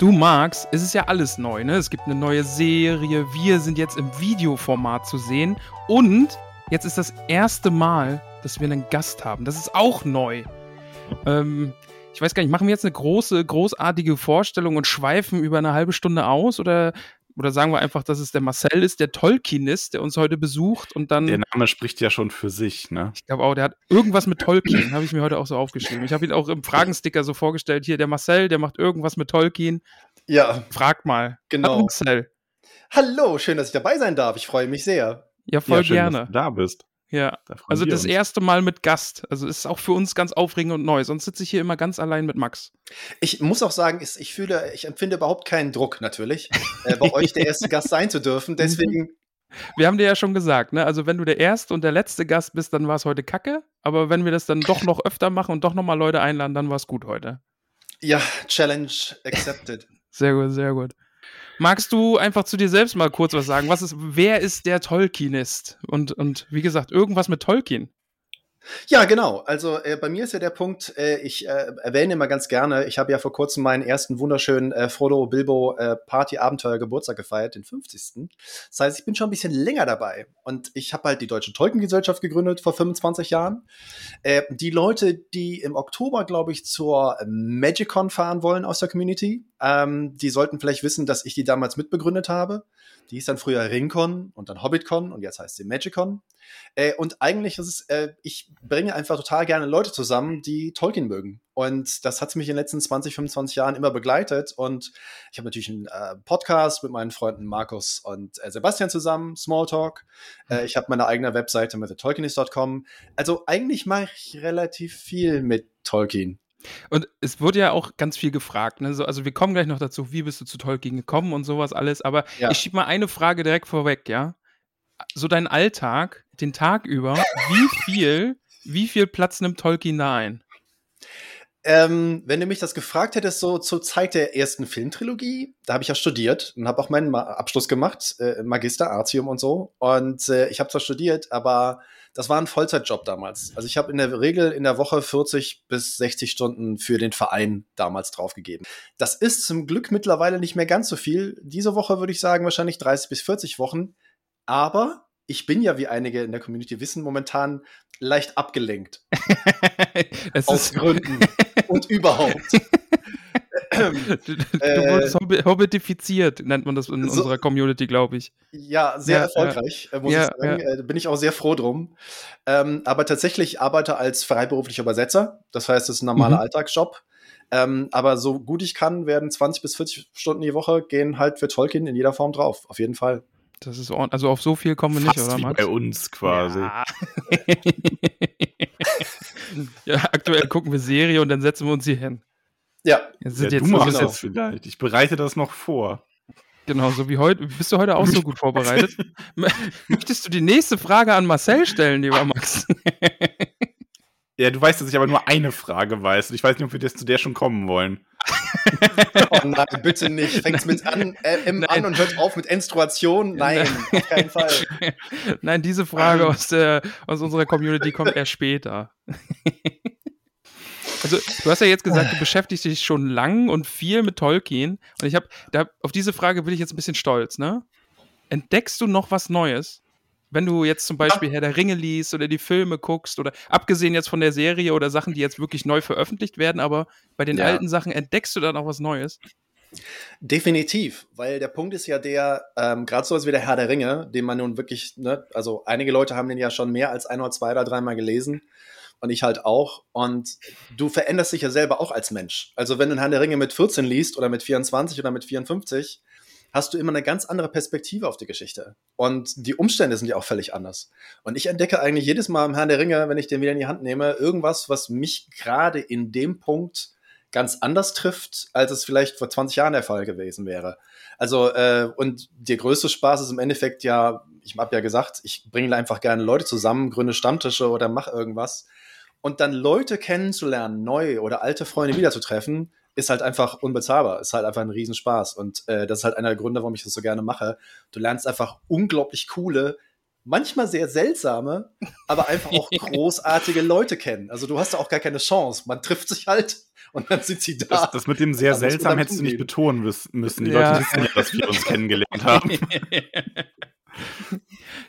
Du magst, es ist ja alles neu, ne? Es gibt eine neue Serie, wir sind jetzt im Videoformat zu sehen und jetzt ist das erste Mal, dass wir einen Gast haben. Das ist auch neu. Ähm, ich weiß gar nicht, machen wir jetzt eine große, großartige Vorstellung und schweifen über eine halbe Stunde aus oder oder sagen wir einfach, dass es der Marcel ist, der Tolkienist, der uns heute besucht und dann. Der Name spricht ja schon für sich, ne? Ich glaube auch, der hat irgendwas mit Tolkien, habe ich mir heute auch so aufgeschrieben. Ich habe ihn auch im Fragensticker so vorgestellt. Hier, der Marcel, der macht irgendwas mit Tolkien. Ja. Frag mal. Genau. Hallo, Marcel. Hallo, schön, dass ich dabei sein darf. Ich freue mich sehr. Ja, voll ja, schön, gerne. Dass du da bist. Ja, Da also das uns. erste Mal mit Gast. Also ist auch für uns ganz aufregend und neu. Sonst sitze ich hier immer ganz allein mit Max. Ich muss auch sagen, ich fühle, ich empfinde überhaupt keinen Druck natürlich, äh, bei euch der erste Gast sein zu dürfen. Deswegen, Wir haben dir ja schon gesagt, ne? Also wenn du der erste und der letzte Gast bist, dann war es heute Kacke. Aber wenn wir das dann doch noch öfter machen und doch noch mal Leute einladen, dann war es gut heute. ja, Challenge accepted. Sehr gut, sehr gut. Magst du einfach zu dir selbst mal kurz was sagen? Was ist, wer ist der Tolkienist? Und, und wie gesagt, irgendwas mit Tolkien. Ja, genau. Also äh, bei mir ist ja der Punkt, äh, ich äh, erwähne immer ganz gerne, ich habe ja vor kurzem meinen ersten wunderschönen äh, Frodo Bilbo äh, Party Abenteuer Geburtstag gefeiert, den 50. Das heißt, ich bin schon ein bisschen länger dabei und ich habe halt die Deutsche Tolkien-Gesellschaft gegründet vor 25 Jahren. Äh, die Leute, die im Oktober, glaube ich, zur Magicon fahren wollen aus der Community, ähm, die sollten vielleicht wissen, dass ich die damals mitbegründet habe. Die hieß dann früher Ringcon und dann Hobbitcon und jetzt heißt sie Magicon. Äh, und eigentlich ist es, äh, ich bringe einfach total gerne Leute zusammen, die Tolkien mögen. Und das hat mich in den letzten 20, 25 Jahren immer begleitet. Und ich habe natürlich einen äh, Podcast mit meinen Freunden Markus und äh, Sebastian zusammen, Smalltalk. Äh, ich habe meine eigene Webseite mit tolkienist.com. Also eigentlich mache ich relativ viel mit Tolkien. Und es wurde ja auch ganz viel gefragt. Ne? So, also wir kommen gleich noch dazu, wie bist du zu Tolkien gekommen und sowas alles. Aber Ja. ich schieb mal eine Frage direkt vorweg, ja? So dein Alltag, den Tag über, wie viel, wie viel Platz nimmt Tolkien da ein? Ähm, wenn du mich das gefragt hättest, so zur Zeit der ersten Filmtrilogie, da habe ich ja studiert und habe auch meinen Ma Abschluss gemacht, äh, Magister, Artium und so. Und äh, ich habe zwar studiert, aber das war ein Vollzeitjob damals. Also ich habe in der Regel in der Woche 40 bis 60 Stunden für den Verein damals draufgegeben. Das ist zum Glück mittlerweile nicht mehr ganz so viel. Diese Woche würde ich sagen wahrscheinlich 30 bis 40 Wochen. Aber ich bin ja, wie einige in der Community wissen, momentan leicht abgelenkt. Aus Gründen und überhaupt. Du, du Äh, wurdest hobbi- hobbitifiziert, nennt man das in so- unserer Community, glaube ich. Ja, sehr Ja, erfolgreich, äh, muss Ja, ich sagen. Äh, Da bin ich auch sehr froh drum. Ähm, aber tatsächlich ich arbeite als freiberuflicher Übersetzer. Das heißt, es ist ein normaler Mhm. Alltagsjob. Ähm, aber so gut ich kann, werden 20 bis 40 Stunden die Woche gehen halt für Tolkien in jeder Form drauf. Auf jeden Fall. Das ist ordentlich. Also auf so viel kommen wir nicht, Fast oder wie Max? bei uns quasi. Ja. ja, aktuell gucken wir Serie und dann setzen wir uns hier hin. Ja, Jetzt Ja, sind du jetzt, machst das das jetzt vielleicht. Ich bereite das noch vor. genau so wie heute. Bist du heute auch so gut vorbereitet? Möchtest du die nächste Frage an Marcel stellen, lieber Max? Ja, du weißt, dass ich aber nur eine Frage weiß. Und ich weiß nicht, ob wir jetzt zu der schon kommen wollen. oh nein, bitte nicht. Fängt's mit an, äh, M an und hört auf mit Menstruation. Nein, auf keinen Fall. Nein, diese Frage aus, der, aus unserer Community kommt erst später. Also, du hast ja jetzt gesagt, du beschäftigst dich schon lang und viel mit Tolkien. Und ich habe, da, auf diese Frage bin ich jetzt ein bisschen stolz, ne? Entdeckst du noch was Neues? Wenn du jetzt zum Beispiel Herr der Ringe liest oder die Filme guckst oder abgesehen jetzt von der Serie oder Sachen, die jetzt wirklich neu veröffentlicht werden, aber bei den Ja. alten Sachen entdeckst du da noch was Neues? Definitiv, weil der Punkt ist ja der, ähm, gerade so als wie der Herr der Ringe, den man nun wirklich, ne, also einige Leute haben den ja schon mehr als ein oder zwei oder dreimal gelesen. Und ich halt auch. Und du veränderst dich ja selber auch als Mensch. Also wenn du Herrn der Ringe mit 14 liest oder mit 24 oder mit 54, hast du immer eine ganz andere Perspektive auf die Geschichte. Und die Umstände sind ja auch völlig anders. Und ich entdecke eigentlich jedes Mal im Herrn der Ringe, wenn ich den wieder in die Hand nehme, irgendwas, was mich gerade in dem Punkt ganz anders trifft, als es vielleicht vor 20 Jahren der Fall gewesen wäre. Also, äh, und der größte Spaß ist im Endeffekt ja, ich habe ja gesagt, ich bringe einfach gerne Leute zusammen, gründe Stammtische oder mache irgendwas. Und dann Leute kennenzulernen, neu oder alte Freunde wiederzutreffen, ist halt einfach unbezahlbar. Ist halt einfach ein Riesenspaß. Und äh, das ist halt einer der Gründe, warum ich das so gerne mache. Du lernst einfach unglaublich coole, manchmal sehr seltsame, aber einfach auch großartige Leute kennen. Also du hast da auch gar keine Chance. Man trifft sich halt und dann sind sie da. Das, das mit dem sehr seltsam hättest du nicht betonen müssen. Die ja. Leute wissen ja, dass wir uns kennengelernt haben.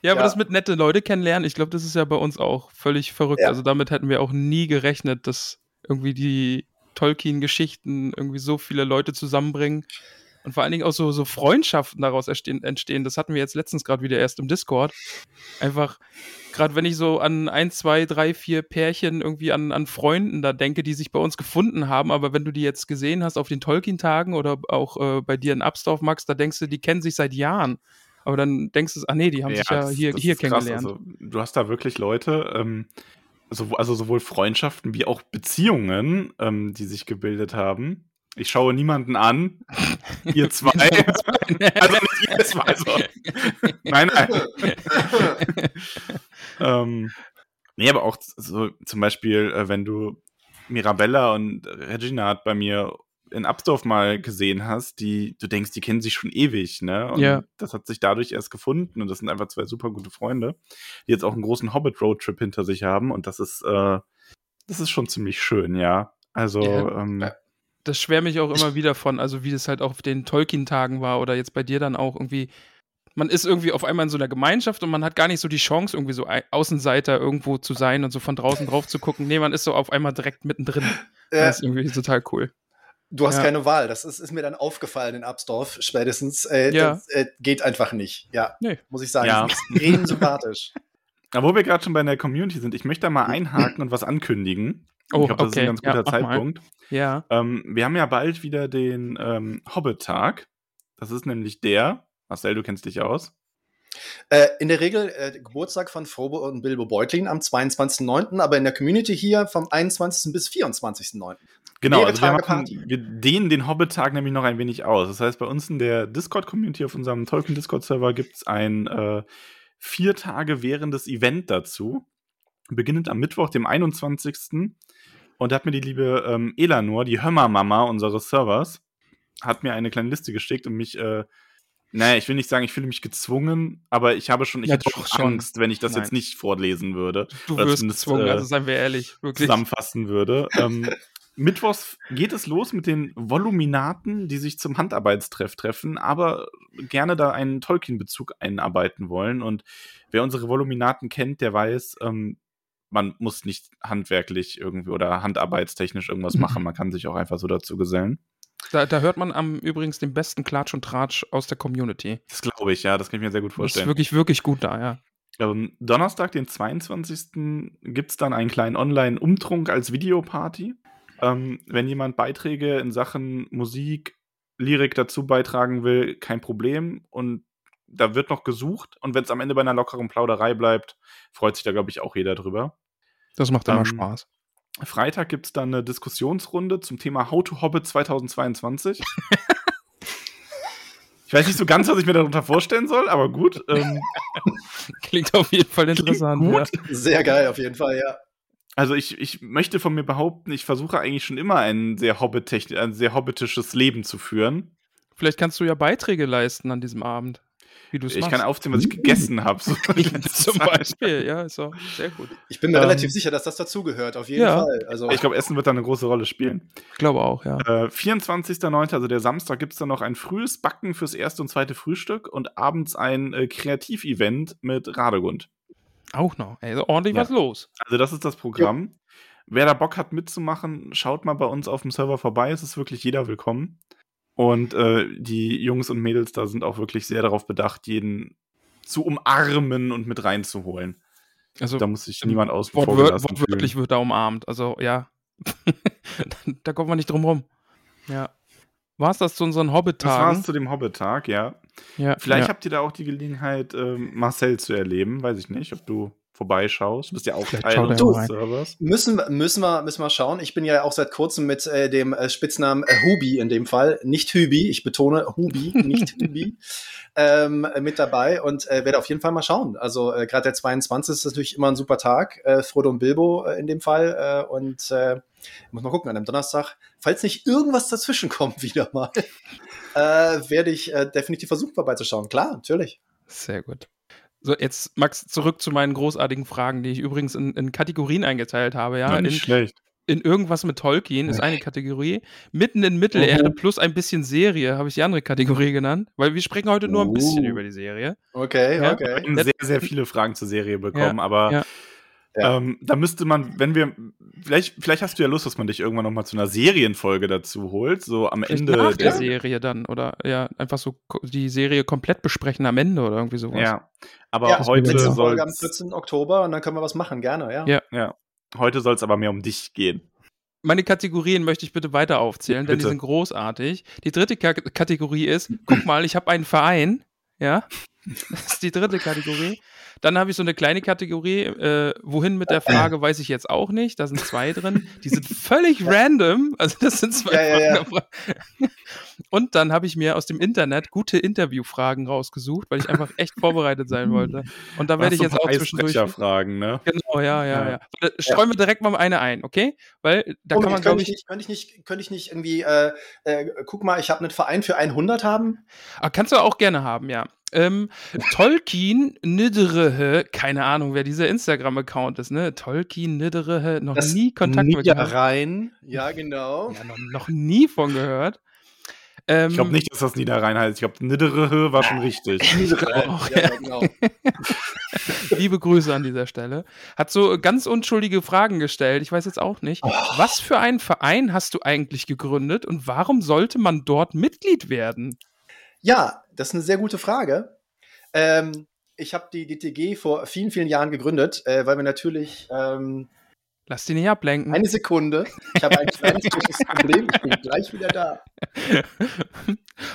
ja, aber ja. das mit nette Leute kennenlernen, ich glaube, das ist ja bei uns auch völlig verrückt. Ja. Also damit hätten wir auch nie gerechnet, dass irgendwie die Tolkien-Geschichten irgendwie so viele Leute zusammenbringen und vor allen Dingen auch so, so Freundschaften daraus entstehen. Das hatten wir jetzt letztens gerade wieder erst im Discord. Einfach, gerade wenn ich so an ein, zwei, drei, vier Pärchen irgendwie an, an Freunden da denke, die sich bei uns gefunden haben, aber wenn du die jetzt gesehen hast auf den Tolkien-Tagen oder auch äh, bei dir in Abstorf, Max, da denkst du, die kennen sich seit Jahren. Aber dann denkst du, ah nee, die haben ja, sich ja hier, hier kennengelernt. Also, du hast da wirklich Leute, ähm, also sowohl Freundschaften wie auch Beziehungen, ähm, die sich gebildet haben. Ich schaue niemanden an. Ihr zwei. also nicht ihr zwei. So. nein, nein. ähm, nee, aber auch so zum Beispiel, äh, wenn du Mirabella und Reginald bei mir in Absdorf mal gesehen hast, die du denkst, die kennen sich schon ewig, ne? Und ja. das hat sich dadurch erst gefunden und das sind einfach zwei super gute Freunde, die jetzt auch einen großen Hobbit Roadtrip hinter sich haben und das ist äh, das ist schon ziemlich schön, ja. Also ja. Ähm, das schwärme ich auch immer wieder von, also wie das halt auch auf den Tolkien-Tagen war oder jetzt bei dir dann auch irgendwie. Man ist irgendwie auf einmal in so einer Gemeinschaft und man hat gar nicht so die Chance, irgendwie so Außenseiter irgendwo zu sein und so von draußen drauf zu gucken. Nee, man ist so auf einmal direkt mittendrin. Ja. Das ist irgendwie total cool. Du hast ja. keine Wahl. Das ist, ist, mir dann aufgefallen in Absdorf spätestens. Äh, ja. Das äh, geht einfach nicht. Ja, nee. muss ich sagen. Ja. Das ist extrem sympathisch. Aber wo wir gerade schon bei der Community sind, ich möchte da mal einhaken und was ankündigen. Oh, ich glaube, das okay. ist ein ganz guter ja, Zeitpunkt. Ja. Ähm, wir haben ja bald wieder den ähm, Hobbit-Tag. Das ist nämlich der, Marcel, du kennst dich aus. Äh, in der Regel äh, Geburtstag von Frobo und Bilbo Beutlin am 22.09., aber in der Community hier vom 21. bis 24.09. Genau, also wir, machen, wir, dehnen den Hobbit-Tag nämlich noch ein wenig aus. Das heißt, bei uns in der Discord-Community auf unserem Tolkien-Discord-Server gibt es ein äh, vier Tage währendes Event dazu. Beginnend am Mittwoch, dem 21. Und da hat mir die liebe ähm, Elanor, die Hömmer-Mama unseres Servers, hat mir eine kleine Liste geschickt und mich äh, naja, ich will nicht sagen, ich fühle mich gezwungen, aber ich habe schon, ich ja, hätte schon Angst, wenn ich das Nein. jetzt nicht vorlesen würde. Du wirst gezwungen, äh, also seien wir ehrlich, wirklich. Zusammenfassen würde. ähm, Mittwochs geht es los mit den Voluminaten, die sich zum Handarbeitstreff treffen, aber gerne da einen Tolkien-Bezug einarbeiten wollen. Und wer unsere Voluminaten kennt, der weiß, ähm, man muss nicht handwerklich irgendwie oder handarbeitstechnisch irgendwas mhm. machen. Man kann sich auch einfach so dazu gesellen. Da, da, hört man am übrigens den besten Klatsch und Tratsch aus der Community. Das glaube ich, ja, das kann ich mir sehr gut vorstellen. Das ist wirklich, wirklich gut da, ja. Ähm, Donnerstag, den 22. gibt es dann einen kleinen Online-Umtrunk als Videoparty. Ähm, wenn jemand Beiträge in Sachen Musik, Lyrik dazu beitragen will, kein Problem. Und da wird noch gesucht. Und wenn es am Ende bei einer lockeren Plauderei bleibt, freut sich da, glaube ich, auch jeder drüber. Das macht immer ähm, Spaß. Freitag gibt es dann eine Diskussionsrunde zum Thema How to Hobbit 2022. ich weiß nicht so ganz, was ich mir darunter vorstellen soll, aber gut. Ähm, Klingt auf jeden Fall interessant. Ja. Sehr geil, auf jeden Fall, ja. Also ich, ich möchte von mir behaupten, ich versuche eigentlich schon immer ein sehr, Hobbit ein sehr hobbitisches Leben zu führen. Vielleicht kannst du ja Beiträge leisten an diesem Abend wie du es Ich kann aufzählen, was ich gegessen habe. So zum Beispiel, ja, ist auch sehr gut. Ich bin mir ähm, relativ sicher, dass das dazugehört, auf jeden ja. Fall. Also, ich glaube, Essen wird da eine große Rolle spielen. Ich glaube auch, ja. Äh, 24.09., also der Samstag, gibt es dann noch ein frühes Backen fürs erste und zweite Frühstück und abends ein äh, Kreativevent mit Radegund. Auch noch, also ordentlich ja. was los. Also das ist das Programm. Ja. Wer da Bock hat mitzumachen, schaut mal bei uns auf dem Server vorbei. Es ist wirklich jeder willkommen. Und äh, die Jungs und Mädels da sind auch wirklich sehr darauf bedacht, jeden zu umarmen und mit reinzuholen. Also da muss sich niemand aus Wort, wort, Wortwörtlich wird da umarmt. Also ja, da kommt man nicht drum rum. Ja. War es das zu unseren Hobbit-Tagen? Das war es zu dem Hobbit-Tag, ja. Ja. Vielleicht ja. habt ihr da auch die Gelegenheit, ähm, Marcel zu erleben. Weiß ich nicht, ob du vorbeischaust. Du bist ja auch Teil unseres Servers. Müssen, müssen, wir, müssen wir schauen. Ich bin ja auch seit kurzem mit äh, dem äh, Spitznamen äh, Hubi in dem Fall. Nicht Hübi, ich betone Hubi, nicht Hübi, ähm, mit dabei und äh, werde auf jeden Fall mal schauen. Also äh, gerade der 22. ist natürlich immer ein super Tag. Äh, Frodo und Bilbo äh, in dem Fall. Äh, und äh, muss mal gucken, an einem Donnerstag, falls nicht irgendwas dazwischen kommt wieder mal, äh, werde ich äh, definitiv versuchen vorbeizuschauen. Klar, natürlich. Sehr gut. So, jetzt, Max, zurück zu meinen großartigen Fragen, die ich übrigens in, in Kategorien eingeteilt habe. Ja, ja nicht in, schlecht. In irgendwas mit Tolkien ist eine Kategorie. Mitten in Mittelerde mhm. plus ein bisschen Serie habe ich die andere Kategorie genannt, weil wir sprechen heute nur ein bisschen uh. über die Serie. Okay, ja? okay. Wir haben sehr, sehr viele Fragen zur Serie bekommen, ja, aber ja. Ähm, da müsste man, wenn wir, vielleicht, vielleicht hast du ja Lust, dass man dich irgendwann noch mal zu einer Serienfolge dazu holt, so am vielleicht Ende nach der, der Serie dann oder ja einfach so die Serie komplett besprechen am Ende oder irgendwie sowas. Ja, aber ja, heute soll am 14. Oktober und dann können wir was machen, gerne, ja. Ja, ja. Heute soll es aber mehr um dich gehen. Meine Kategorien möchte ich bitte weiter aufzählen, denn bitte. die sind großartig. Die dritte K Kategorie ist, guck mal, ich habe einen Verein, ja. Das ist die dritte Kategorie. Dann habe ich so eine kleine Kategorie, äh, wohin mit der Frage, weiß ich jetzt auch nicht. Da sind zwei drin. Die sind völlig random. Also das sind zwei ja, Fragen. Ja, ja. Und dann habe ich mir aus dem Internet gute Interviewfragen rausgesucht, weil ich einfach echt vorbereitet sein wollte. Und da werde ich jetzt auch zwischendurch. Fragen, ne? Genau, ja, ja, ja. ja. Streuen wir direkt mal eine ein, okay? Weil da oh, kann man, glaube ich. Nicht, könnte ich nicht, könnte ich nicht irgendwie, äh, äh, guck mal, ich habe einen Verein für 100 haben? Ah, kannst du auch gerne haben, ja. Ähm, Tolkien Nidderehe, keine Ahnung, wer dieser Instagram-Account ist, ne? Tolkien Nidderehe, noch das nie Kontakt mit rein, ja, genau. Ja, noch, noch nie von gehört. Ähm, ich glaube nicht, dass das Niederrhein heißt. Ich glaube, Nidderehe war schon richtig. Auch, ja, genau. Liebe Grüße an dieser Stelle. Hat so ganz unschuldige Fragen gestellt. Ich weiß jetzt auch nicht. Oh. Was für einen Verein hast du eigentlich gegründet und warum sollte man dort Mitglied werden? Ja, das ist eine sehr gute Frage. Ähm, ich habe die DTG vor vielen, vielen Jahren gegründet, äh, weil wir natürlich. Ähm, Lass die nicht ablenken. Eine Sekunde. Ich habe ein kleines Problem. Ich bin gleich wieder da.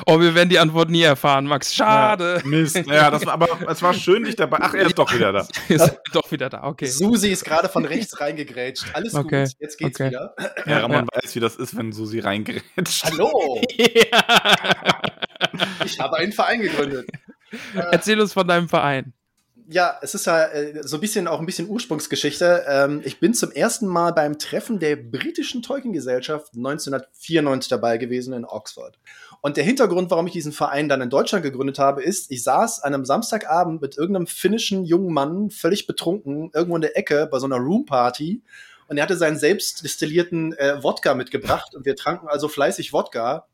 Oh, wir werden die Antwort nie erfahren, Max. Schade. Ja, Mist. Ja, das war, aber es war schön, dich dabei. Ach, er ist doch wieder da. ist doch wieder da, okay. Susi ist gerade von rechts reingegrätscht. Alles okay. gut, jetzt geht's okay. wieder. Ja, Ramon ja. weiß, wie das ist, wenn Susi reingrätscht. Hallo. ja. Ich habe einen Verein gegründet. Erzähl uns von deinem Verein ja, es ist ja äh, so ein bisschen auch ein bisschen Ursprungsgeschichte. Ähm, ich bin zum ersten Mal beim Treffen der britischen Tolkien-Gesellschaft 1994 dabei gewesen in Oxford. Und der Hintergrund, warum ich diesen Verein dann in Deutschland gegründet habe, ist, ich saß an einem Samstagabend mit irgendeinem finnischen jungen Mann, völlig betrunken, irgendwo in der Ecke bei so einer Roomparty. Und er hatte seinen selbst destillierten äh, Wodka mitgebracht und wir tranken also fleißig Wodka.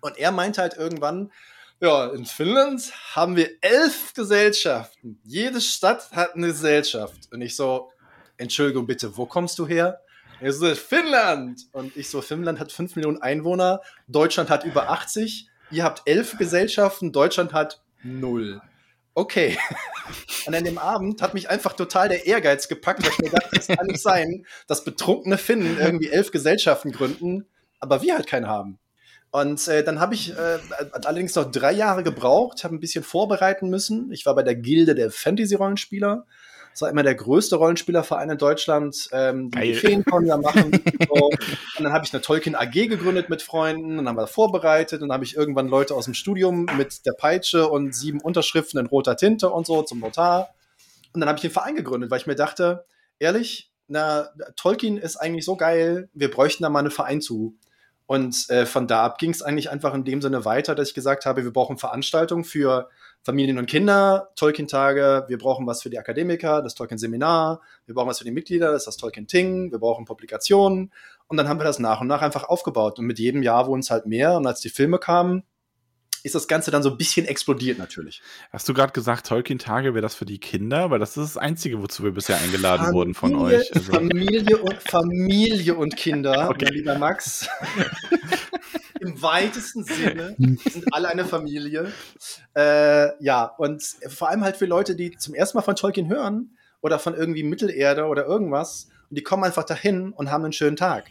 Und er meinte halt irgendwann, ja, in Finnland haben wir elf Gesellschaften. Jede Stadt hat eine Gesellschaft. Und ich so, Entschuldigung bitte, wo kommst du her? Er so, Finnland. Und ich so, Finnland hat fünf Millionen Einwohner, Deutschland hat über 80, ihr habt elf Gesellschaften, Deutschland hat null. Okay. Und an dem Abend hat mich einfach total der Ehrgeiz gepackt, weil ich mir dachte, das kann nicht sein, dass betrunkene Finnen irgendwie elf Gesellschaften gründen, aber wir halt keinen haben. Und äh, dann habe ich äh, allerdings noch drei Jahre gebraucht, habe ein bisschen vorbereiten müssen. Ich war bei der Gilde der Fantasy-Rollenspieler. Das war immer der größte Rollenspielerverein in Deutschland, ähm, die, die Feencon da machen. so. Und dann habe ich eine Tolkien AG gegründet mit Freunden und dann haben wir vorbereitet und dann habe ich irgendwann Leute aus dem Studium mit der Peitsche und sieben Unterschriften in roter Tinte und so zum Notar. Und dann habe ich den Verein gegründet, weil ich mir dachte, ehrlich, na, Tolkien ist eigentlich so geil, wir bräuchten da mal einen Verein zu. Und äh, von da ab ging es eigentlich einfach in dem Sinne weiter, dass ich gesagt habe, wir brauchen Veranstaltungen für Familien und Kinder, Tolkien-Tage, wir brauchen was für die Akademiker, das Tolkien-Seminar, wir brauchen was für die Mitglieder, das ist das Tolkien-Ting, wir brauchen Publikationen. Und dann haben wir das nach und nach einfach aufgebaut. Und mit jedem Jahr wurden es halt mehr. Und als die Filme kamen, ist das Ganze dann so ein bisschen explodiert natürlich. Hast du gerade gesagt, Tolkien-Tage wäre das für die Kinder? Weil das ist das Einzige, wozu wir bisher eingeladen Familie, wurden von euch. Also. Familie, und, Familie und Kinder, okay. lieber Max. Im weitesten Sinne sind alle eine Familie. Äh, ja, und vor allem halt für Leute, die zum ersten Mal von Tolkien hören oder von irgendwie Mittelerde oder irgendwas. Und die kommen einfach dahin und haben einen schönen Tag.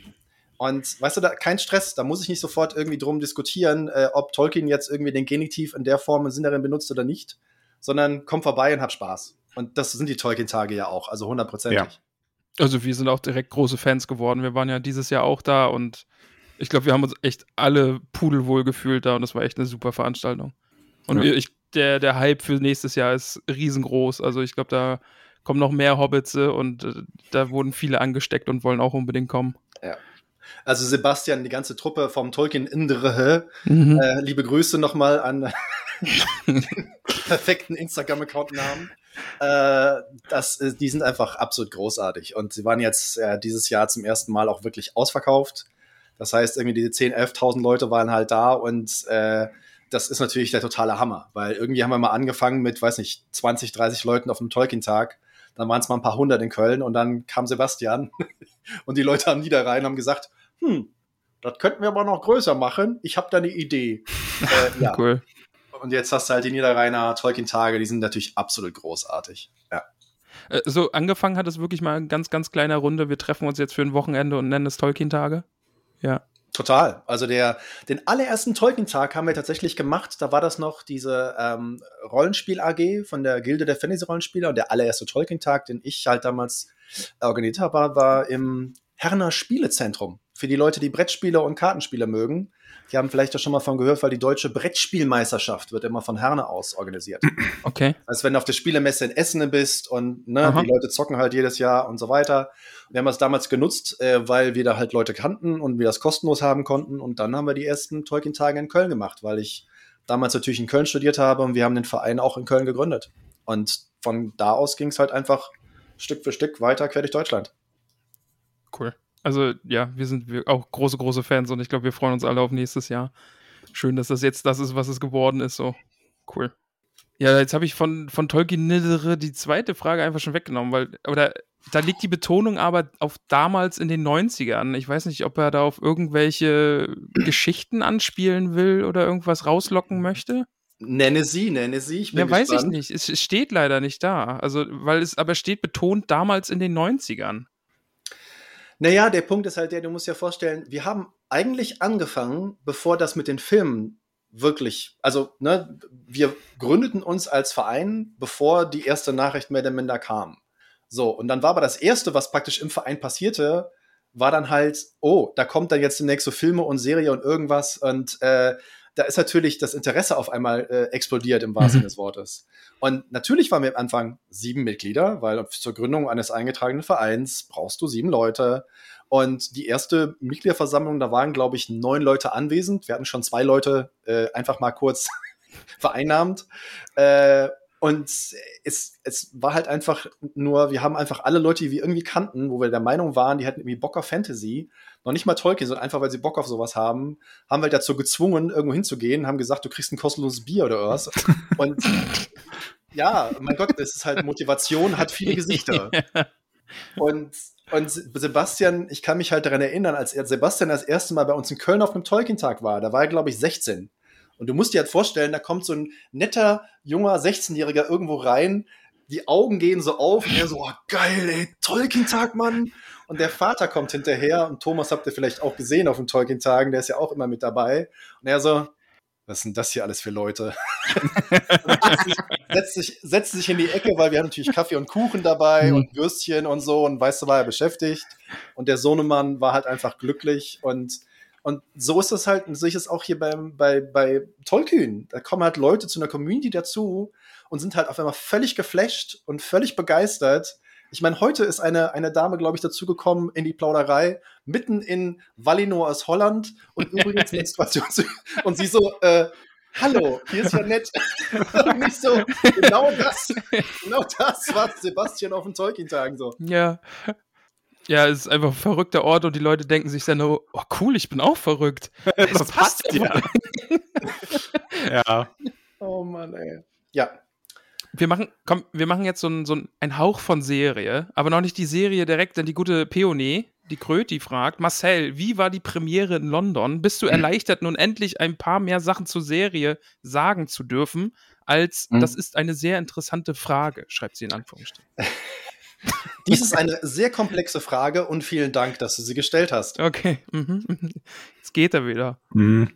Und weißt du, da kein Stress, da muss ich nicht sofort irgendwie drum diskutieren, äh, ob Tolkien jetzt irgendwie den Genitiv in der Form im Sinn darin benutzt oder nicht, sondern komm vorbei und hab Spaß. Und das sind die Tolkien-Tage ja auch, also hundertprozentig. Ja. Also wir sind auch direkt große Fans geworden. Wir waren ja dieses Jahr auch da und ich glaube, wir haben uns echt alle pudelwohl gefühlt da und das war echt eine super Veranstaltung. Und ja. ich, der, der Hype für nächstes Jahr ist riesengroß. Also ich glaube, da kommen noch mehr Hobbits und äh, da wurden viele angesteckt und wollen auch unbedingt kommen. Ja. Also Sebastian, die ganze Truppe vom Tolkien Indre, mhm. äh, liebe Grüße nochmal an den perfekten Instagram-Account-Namen. Äh, das, äh, die sind einfach absolut großartig. Und sie waren jetzt äh, dieses Jahr zum ersten Mal auch wirklich ausverkauft. Das heißt, irgendwie diese 10.000, 11.000 Leute waren halt da und äh, das ist natürlich der totale Hammer, weil irgendwie haben wir mal angefangen mit, weiß nicht, 20, 30 Leuten auf einem Tolkien-Tag. Dann waren es mal ein paar hundert in Köln und dann kam Sebastian und die Leute am Niederrhein haben gesagt, hm, das könnten wir aber noch größer machen. Ich habe da eine Idee. äh, ja. Cool. Und jetzt hast du halt die Niederrheiner Tolkien-Tage, die sind natürlich absolut großartig. Ja. Äh, so angefangen hat es wirklich mal in ganz, ganz kleiner Runde. Wir treffen uns jetzt für ein Wochenende und nennen es Tolkien-Tage. Ja. Total. Also der, den allerersten Tolkien-Tag haben wir tatsächlich gemacht. Da war das noch diese ähm, Rollenspiel AG von der Gilde der Fantasy-Rollenspieler und der allererste Tolkien-Tag, den ich halt damals organisiert habe, war im Herner Spielezentrum. Für die Leute, die Brettspiele und Kartenspiele mögen. Die haben vielleicht auch schon mal von gehört, weil die deutsche Brettspielmeisterschaft wird immer von Herne aus organisiert. Okay. Also wenn du auf der Spielemesse in Essen bist und ne, die Leute zocken halt jedes Jahr und so weiter. Wir haben das damals genutzt, äh, weil wir da halt Leute kannten und wir das kostenlos haben konnten. Und dann haben wir die ersten Tolkien-Tage in Köln gemacht, weil ich damals natürlich in Köln studiert habe und wir haben den Verein auch in Köln gegründet. Und von da aus ging es halt einfach Stück für Stück weiter quer durch Deutschland. Cool. Also ja, wir sind auch große, große Fans und ich glaube, wir freuen uns alle auf nächstes Jahr. Schön, dass das jetzt das ist, was es geworden ist. So cool. Ja, jetzt habe ich von, von Tolkien Nidere die zweite Frage einfach schon weggenommen, weil, oder da liegt die Betonung aber auf damals in den 90ern. Ich weiß nicht, ob er da auf irgendwelche Geschichten anspielen will oder irgendwas rauslocken möchte. Nenne sie, nenne sie. Ich bin ja, weiß ich nicht. Es steht leider nicht da. Also, weil es aber steht betont damals in den 90ern. Naja, der Punkt ist halt der, du musst dir vorstellen, wir haben eigentlich angefangen, bevor das mit den Filmen wirklich, also ne, wir gründeten uns als Verein, bevor die erste Nachricht mehr oder minder kam. So, und dann war aber das Erste, was praktisch im Verein passierte, war dann halt, oh, da kommt dann jetzt demnächst so Filme und Serie und irgendwas und äh, da ist natürlich das Interesse auf einmal äh, explodiert im wahrsten Sinne mhm. des Wortes. Und natürlich waren wir am Anfang sieben Mitglieder, weil zur Gründung eines eingetragenen Vereins brauchst du sieben Leute. Und die erste Mitgliederversammlung, da waren, glaube ich, neun Leute anwesend. Wir hatten schon zwei Leute äh, einfach mal kurz vereinnahmt. Äh, und es, es war halt einfach nur, wir haben einfach alle Leute, die wir irgendwie kannten, wo wir der Meinung waren, die hatten irgendwie Bock auf Fantasy, noch nicht mal Tolkien, sondern einfach, weil sie Bock auf sowas haben, haben wir halt dazu gezwungen, irgendwo hinzugehen, haben gesagt, du kriegst ein kostenloses Bier oder was. Und ja, mein Gott, das ist halt Motivation, hat viele Gesichter. Und, und Sebastian, ich kann mich halt daran erinnern, als Sebastian das erste Mal bei uns in Köln auf einem Tolkien-Tag war, da war er, glaube ich, 16. Und du musst dir halt vorstellen, da kommt so ein netter, junger 16-Jähriger irgendwo rein, die Augen gehen so auf und er so, oh, geil, ey, Tolkien-Tag, Mann. Und der Vater kommt hinterher und Thomas habt ihr vielleicht auch gesehen auf den Tolkien-Tagen, der ist ja auch immer mit dabei. Und er so, was sind das hier alles für Leute? setzt, sich, setzt sich in die Ecke, weil wir haben natürlich Kaffee und Kuchen dabei mhm. und Würstchen und so und weißt du, war er beschäftigt. Und der Sohnemann war halt einfach glücklich und und so ist es halt, so ist es auch hier beim, bei, bei Tollkühn. Da kommen halt Leute zu einer Community dazu und sind halt auf einmal völlig geflasht und völlig begeistert. Ich meine, heute ist eine, eine Dame, glaube ich, dazugekommen in die Plauderei, mitten in Valinor aus Holland und übrigens Menstruation. Und sie so, äh, hallo, hier ist ja nett. und nicht so, genau das, genau das war Sebastian auf den Tolkien-Tagen so. Ja. Ja, es ist einfach ein verrückter Ort und die Leute denken sich dann, oh cool, ich bin auch verrückt. Das, das passt ja. ja. Oh Mann, ey. Ja. Wir machen, komm, wir machen jetzt so ein, so ein Hauch von Serie, aber noch nicht die Serie direkt, denn die gute Peony, die Kröti fragt, Marcel, wie war die Premiere in London? Bist du hm. erleichtert, nun endlich ein paar mehr Sachen zur Serie sagen zu dürfen, als, mhm. das ist eine sehr interessante Frage, schreibt sie in Anführungsstrichen. Dies ist eine sehr komplexe Frage und vielen Dank, dass du sie gestellt hast. Okay. Mhm. Jetzt geht er wieder. Mhm.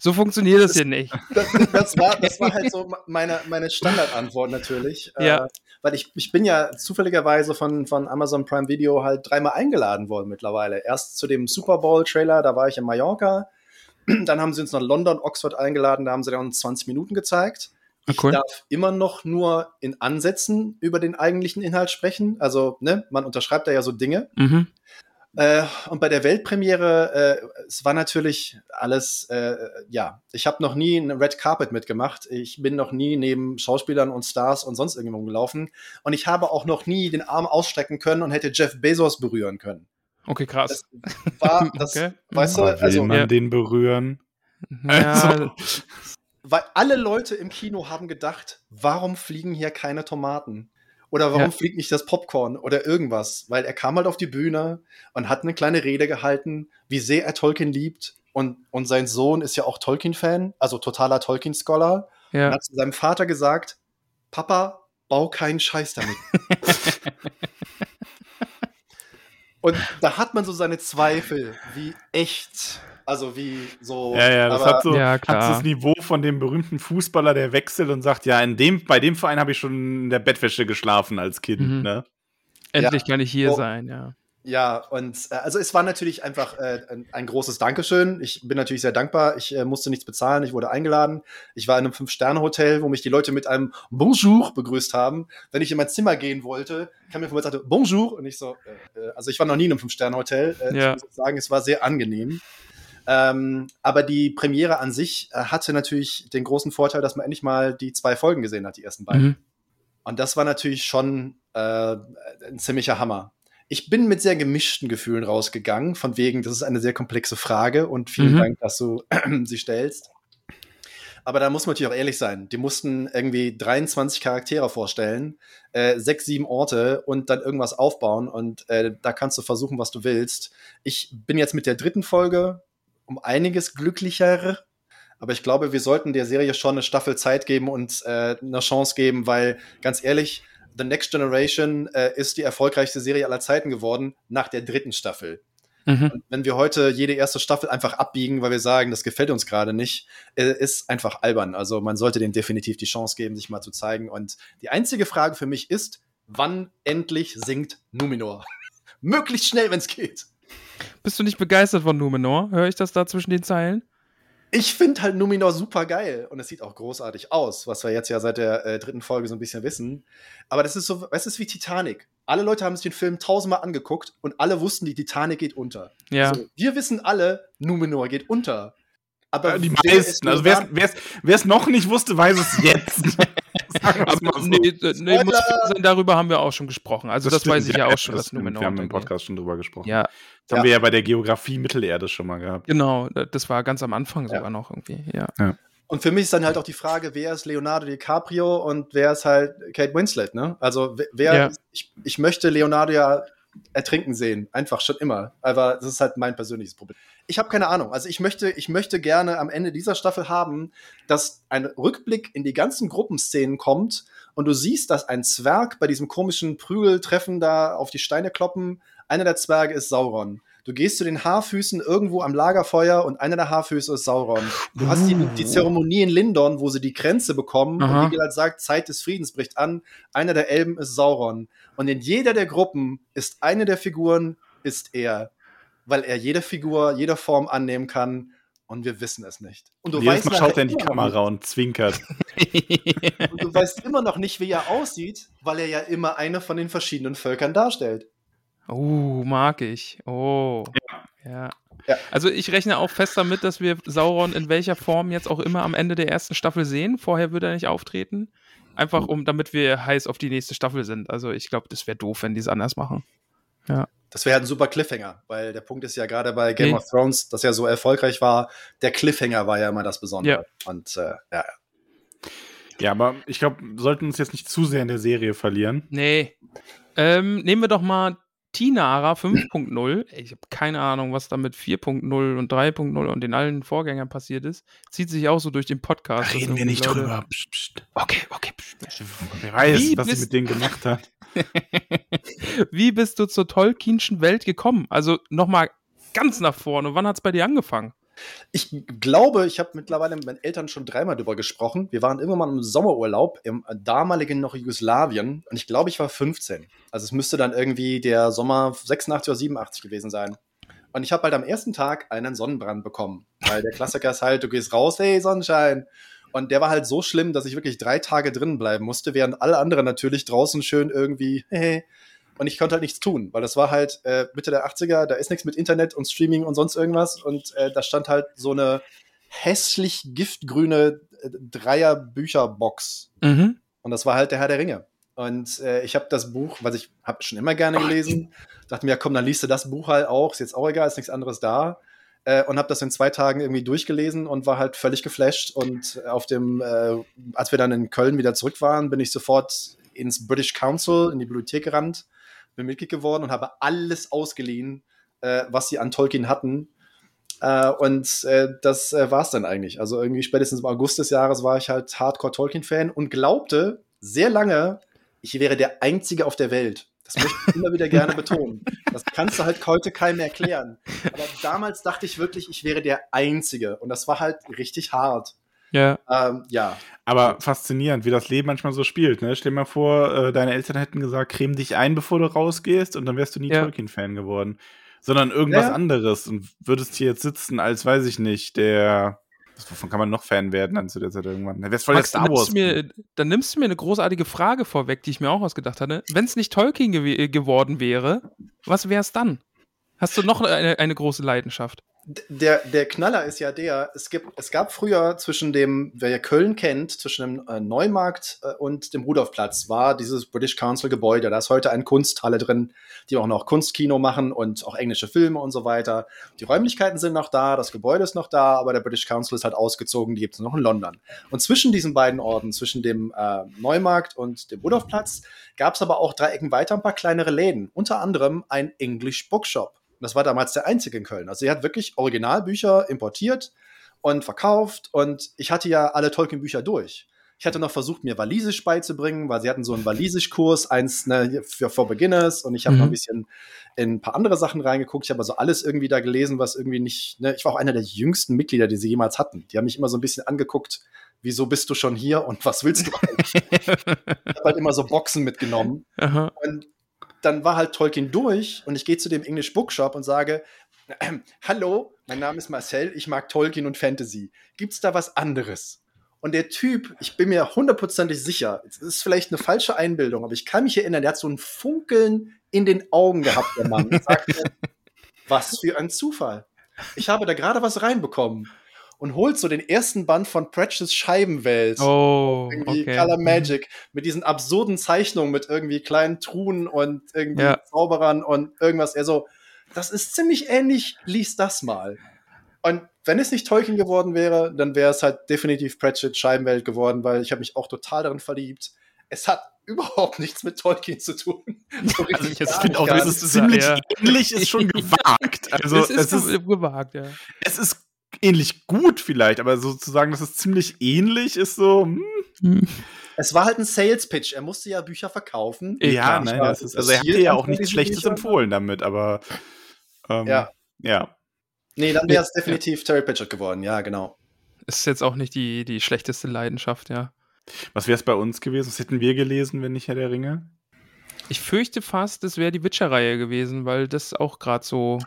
So funktioniert das, das hier nicht. Das, das, war, das war halt so meine, meine Standardantwort natürlich. Ja. Äh, weil ich, ich bin ja zufälligerweise von, von Amazon Prime Video halt dreimal eingeladen worden mittlerweile. Erst zu dem Super Bowl-Trailer, da war ich in Mallorca. Dann haben sie uns nach London, Oxford eingeladen, da haben sie dann uns 20 Minuten gezeigt. Ah, ich cool. darf immer noch nur in Ansätzen über den eigentlichen Inhalt sprechen. Also, ne, man unterschreibt da ja so Dinge. Mhm. Äh, und bei der Weltpremiere, äh, es war natürlich alles, äh, ja, ich habe noch nie ein Red Carpet mitgemacht. Ich bin noch nie neben Schauspielern und Stars und sonst irgendwo gelaufen. Und ich habe auch noch nie den Arm ausstrecken können und hätte Jeff Bezos berühren können. Okay, krass. Das war, das, okay. weißt du, also. Will man ja. den berühren? Ja, also. Weil alle Leute im Kino haben gedacht, warum fliegen hier keine Tomaten? Oder warum ja. fliegt nicht das Popcorn oder irgendwas? Weil er kam halt auf die Bühne und hat eine kleine Rede gehalten, wie sehr er Tolkien liebt. Und, und sein Sohn ist ja auch Tolkien-Fan, also totaler Tolkien-Scholar. Ja. Und hat zu seinem Vater gesagt, Papa, bau keinen Scheiß damit. und da hat man so seine Zweifel, wie echt also wie so. Ja, ja, das aber, hat so ja, hat das Niveau von dem berühmten Fußballer, der wechselt und sagt, ja, in dem, bei dem Verein habe ich schon in der Bettwäsche geschlafen als Kind. Mhm. Ne? Endlich ja. kann ich hier so, sein, ja. Ja, und äh, also es war natürlich einfach äh, ein, ein, großes Dankeschön. Ich bin natürlich sehr dankbar. Ich äh, musste nichts bezahlen, ich wurde eingeladen. Ich war in einem Fünf-Sterne-Hotel, wo mich die Leute mit einem Bonjour begrüßt haben. Wenn ich in mein Zimmer gehen wollte, kam mir von mir sagte Bonjour und ich so, äh, äh, also ich war noch nie in einem Fünf-Sterne-Hotel. Äh, ja. Ich muss sagen, es war sehr angenehm. Ähm, aber die Premiere an sich äh, hatte natürlich den großen Vorteil, dass man endlich mal die zwei Folgen gesehen hat, die ersten beiden. Mhm. Und das war natürlich schon äh, ein ziemlicher Hammer. Ich bin mit sehr gemischten Gefühlen rausgegangen, von wegen, das ist eine sehr komplexe Frage und vielen mhm. Dank, dass du sie stellst. Aber da muss man natürlich auch ehrlich sein. Die mussten irgendwie 23 Charaktere vorstellen, äh, sechs, sieben Orte und dann irgendwas aufbauen. Und äh, da kannst du versuchen, was du willst. Ich bin jetzt mit der dritten Folge um einiges glücklicher. Aber ich glaube, wir sollten der Serie schon eine Staffel Zeit geben und äh, eine Chance geben, weil ganz ehrlich, The Next Generation äh, ist die erfolgreichste Serie aller Zeiten geworden nach der dritten Staffel. Mhm. wenn wir heute jede erste Staffel einfach abbiegen, weil wir sagen, das gefällt uns gerade nicht, äh, ist einfach albern. Also man sollte denen definitiv die Chance geben, sich mal zu zeigen. Und die einzige Frage für mich ist, wann endlich singt Numenor? Möglichst schnell, wenn es geht. Bist du nicht begeistert von Numenor? Höre ich das da zwischen den Zeilen? Ich finde halt Numenor super geil und es sieht auch großartig aus, was wir jetzt ja seit der äh, dritten Folge so ein bisschen wissen. Aber das ist so, es ist wie Titanic. Alle Leute haben sich den Film tausendmal angeguckt und alle wussten, die Titanic geht unter. Ja. Also, wir wissen alle, Numenor geht unter. Aber ja, die meisten, also wer es noch nicht wusste, weiß es jetzt. Aber, so. nee, nee muss sagen, darüber haben wir auch schon gesprochen. Also das, das weiß ich ja, auch schon, was Numenor Wir haben im Podcast schon drüber gesprochen. Ja. Das haben wir ja bei der Geografie Mittelerde schon mal gehabt. Genau, das war ganz am Anfang sogar noch irgendwie, ja. Und für mich ist dann halt auch die Frage, wer ist Leonardo DiCaprio und wer ist halt Kate Winslet, ne? Also wer, ich, ich möchte Leonardo ja ertrinken sehen. Einfach schon immer. Aber das ist halt mein persönliches Problem. Ich habe keine Ahnung. Also ich möchte, ich möchte gerne am Ende dieser Staffel haben, dass ein Rückblick in die ganzen Gruppenszenen kommt und du siehst, dass ein Zwerg bei diesem komischen Prügeltreffen da auf die Steine kloppen, einer der Zwerge ist Sauron. Du gehst zu den Haarfüßen irgendwo am Lagerfeuer und einer der Haarfüße ist Sauron. Du hast die, die Zeremonie in Lindon, wo sie die Grenze bekommen Aha. und Legolas sagt, Zeit des Friedens bricht an. Einer der Elben ist Sauron. Und in jeder der Gruppen ist eine der Figuren, ist er. Weil er jede Figur, jede Form annehmen kann und wir wissen es nicht. Und du Jedes weißt, Mal schaut er in die Kamera und zwinkert. und du weißt immer noch nicht, wie er aussieht, weil er ja immer eine von den verschiedenen Völkern darstellt. Oh, mag ich. Oh. Ja. ja. ja. Also ich rechne auch fest damit, dass wir Sauron in welcher Form jetzt auch immer am Ende der ersten Staffel sehen. Vorher würde er nicht auftreten. Einfach um, damit wir heiß auf die nächste Staffel sind. Also ich glaube, das wäre doof, wenn die es anders machen. Ja. Das wäre halt ein super Cliffhanger, weil der Punkt ist ja gerade bei Game nee. of Thrones, das ja so erfolgreich war, der Cliffhanger war ja immer das Besondere. Ja. Und äh, ja, ja. Aber ich glaube, wir sollten uns jetzt nicht zu sehr in der Serie verlieren. Nee. Ähm, nehmen wir doch mal Tinara 5.0, ich habe keine Ahnung, was da mit 4.0 und 3.0 und den allen Vorgängern passiert ist, zieht sich auch so durch den Podcast. Da reden wir nicht Leute... drüber. Psst, psst. Okay, okay. Psst, Wer weiß, Wie was sie mit denen gemacht hat. Wie bist du zur Tolkienschen Welt gekommen? Also nochmal ganz nach vorne. Wann hat es bei dir angefangen? Ich glaube, ich habe mittlerweile mit meinen Eltern schon dreimal darüber gesprochen. Wir waren irgendwann mal im Sommerurlaub im damaligen noch Jugoslawien und ich glaube, ich war 15. Also es müsste dann irgendwie der Sommer 86 oder 87 gewesen sein. Und ich habe halt am ersten Tag einen Sonnenbrand bekommen. Weil der Klassiker ist halt, du gehst raus, hey, Sonnenschein. Und der war halt so schlimm, dass ich wirklich drei Tage drinnen bleiben musste, während alle anderen natürlich draußen schön irgendwie, hey, und ich konnte halt nichts tun, weil das war halt äh, Mitte der 80er, da ist nichts mit Internet und Streaming und sonst irgendwas und äh, da stand halt so eine hässlich giftgrüne äh, Dreier-Bücherbox. Mhm. Und das war halt der Herr der Ringe. Und äh, ich habe das Buch, was ich habe schon immer gerne gelesen, dachte mir, ja, komm, dann liest du das Buch halt auch, ist jetzt auch egal, ist nichts anderes da. Äh, und habe das in zwei Tagen irgendwie durchgelesen und war halt völlig geflasht. Und auf dem, äh, als wir dann in Köln wieder zurück waren, bin ich sofort ins British Council, in die Bibliothek gerannt, bin Mitglied geworden und habe alles ausgeliehen, äh, was sie an Tolkien hatten. Äh, und äh, das äh, war es dann eigentlich. Also irgendwie spätestens im August des Jahres war ich halt Hardcore-Tolkien-Fan und glaubte sehr lange, ich wäre der Einzige auf der Welt. Das möchte ich immer wieder gerne betonen. Das kannst du halt heute keinem erklären. Aber damals dachte ich wirklich, ich wäre der Einzige. Und das war halt richtig hart. Ja. Ähm, ja. Aber faszinierend, wie das Leben manchmal so spielt. Ne? Stell dir mal vor, äh, deine Eltern hätten gesagt, creme dich ein, bevor du rausgehst, und dann wärst du nie ja. Tolkien-Fan geworden. Sondern irgendwas ja. anderes und würdest hier jetzt sitzen als, weiß ich nicht, der Wovon kann man noch Fan werden dann zu der Zeit irgendwann? Dann voll Max, Star Wars. Mir, dann nimmst du mir eine großartige Frage vorweg, die ich mir auch ausgedacht hatte. Wenn es nicht Tolkien gew äh, geworden wäre, was wäre es dann? Hast du noch eine, eine große Leidenschaft? Der, der Knaller ist ja der, es, gibt, es gab früher zwischen dem, wer Köln kennt, zwischen dem äh, Neumarkt äh, und dem Rudolfplatz war dieses British Council Gebäude. Da ist heute eine Kunsthalle drin, die auch noch Kunstkino machen und auch englische Filme und so weiter. Die Räumlichkeiten sind noch da, das Gebäude ist noch da, aber der British Council ist halt ausgezogen, die gibt es noch in London. Und zwischen diesen beiden Orten, zwischen dem äh, Neumarkt und dem Rudolfplatz, gab es aber auch drei Ecken weiter ein paar kleinere Läden, unter anderem ein English Bookshop. Und das war damals der einzige in Köln. Also sie hat wirklich Originalbücher importiert und verkauft. Und ich hatte ja alle Tolkien-Bücher durch. Ich hatte noch versucht, mir Walisisch beizubringen, weil sie hatten so einen Walisisch-Kurs, eins ne, für, für Beginners. Und ich habe mhm. noch ein bisschen in ein paar andere Sachen reingeguckt. Ich habe also alles irgendwie da gelesen, was irgendwie nicht. Ne, ich war auch einer der jüngsten Mitglieder, die sie jemals hatten. Die haben mich immer so ein bisschen angeguckt, wieso bist du schon hier und was willst du eigentlich? ich habe halt immer so Boxen mitgenommen. Aha. Und dann war halt Tolkien durch und ich gehe zu dem English Bookshop und sage, hallo, mein Name ist Marcel, ich mag Tolkien und Fantasy. Gibt es da was anderes? Und der Typ, ich bin mir hundertprozentig sicher, es ist vielleicht eine falsche Einbildung, aber ich kann mich erinnern, der hat so ein Funkeln in den Augen gehabt, der Mann. Und sagte, was für ein Zufall. Ich habe da gerade was reinbekommen und holt so den ersten Band von Pratchett's Scheibenwelt. Oh, irgendwie okay. Color mhm. Magic mit diesen absurden Zeichnungen mit irgendwie kleinen Truhen und irgendwie ja. Zauberern und irgendwas. Er so, das ist ziemlich ähnlich, lies das mal. Und wenn es nicht Tolkien geworden wäre, dann wäre es halt definitiv Pratchett's Scheibenwelt geworden, weil ich habe mich auch total darin verliebt. Es hat überhaupt nichts mit Tolkien zu tun. So also ich finde auch, es ist ziemlich ja. ähnlich, ist schon gewagt. Also es ist, es ist gewagt, ja. Es ist ähnlich gut vielleicht, aber sozusagen, dass es ziemlich ähnlich ist, so. Hm. Es war halt ein Sales Pitch. Er musste ja Bücher verkaufen. Ja, nein, das ist, also er hätte ja auch nichts Schlechtes Bücher. empfohlen damit, aber ähm, ja. ja. Nee, dann wäre es definitiv Terry Pratchett geworden, ja, genau. Ist jetzt auch nicht die, die schlechteste Leidenschaft, ja. Was wäre es bei uns gewesen? Was hätten wir gelesen, wenn nicht Herr der Ringe? Ich fürchte fast, es wäre die Witcher-Reihe gewesen, weil das auch gerade so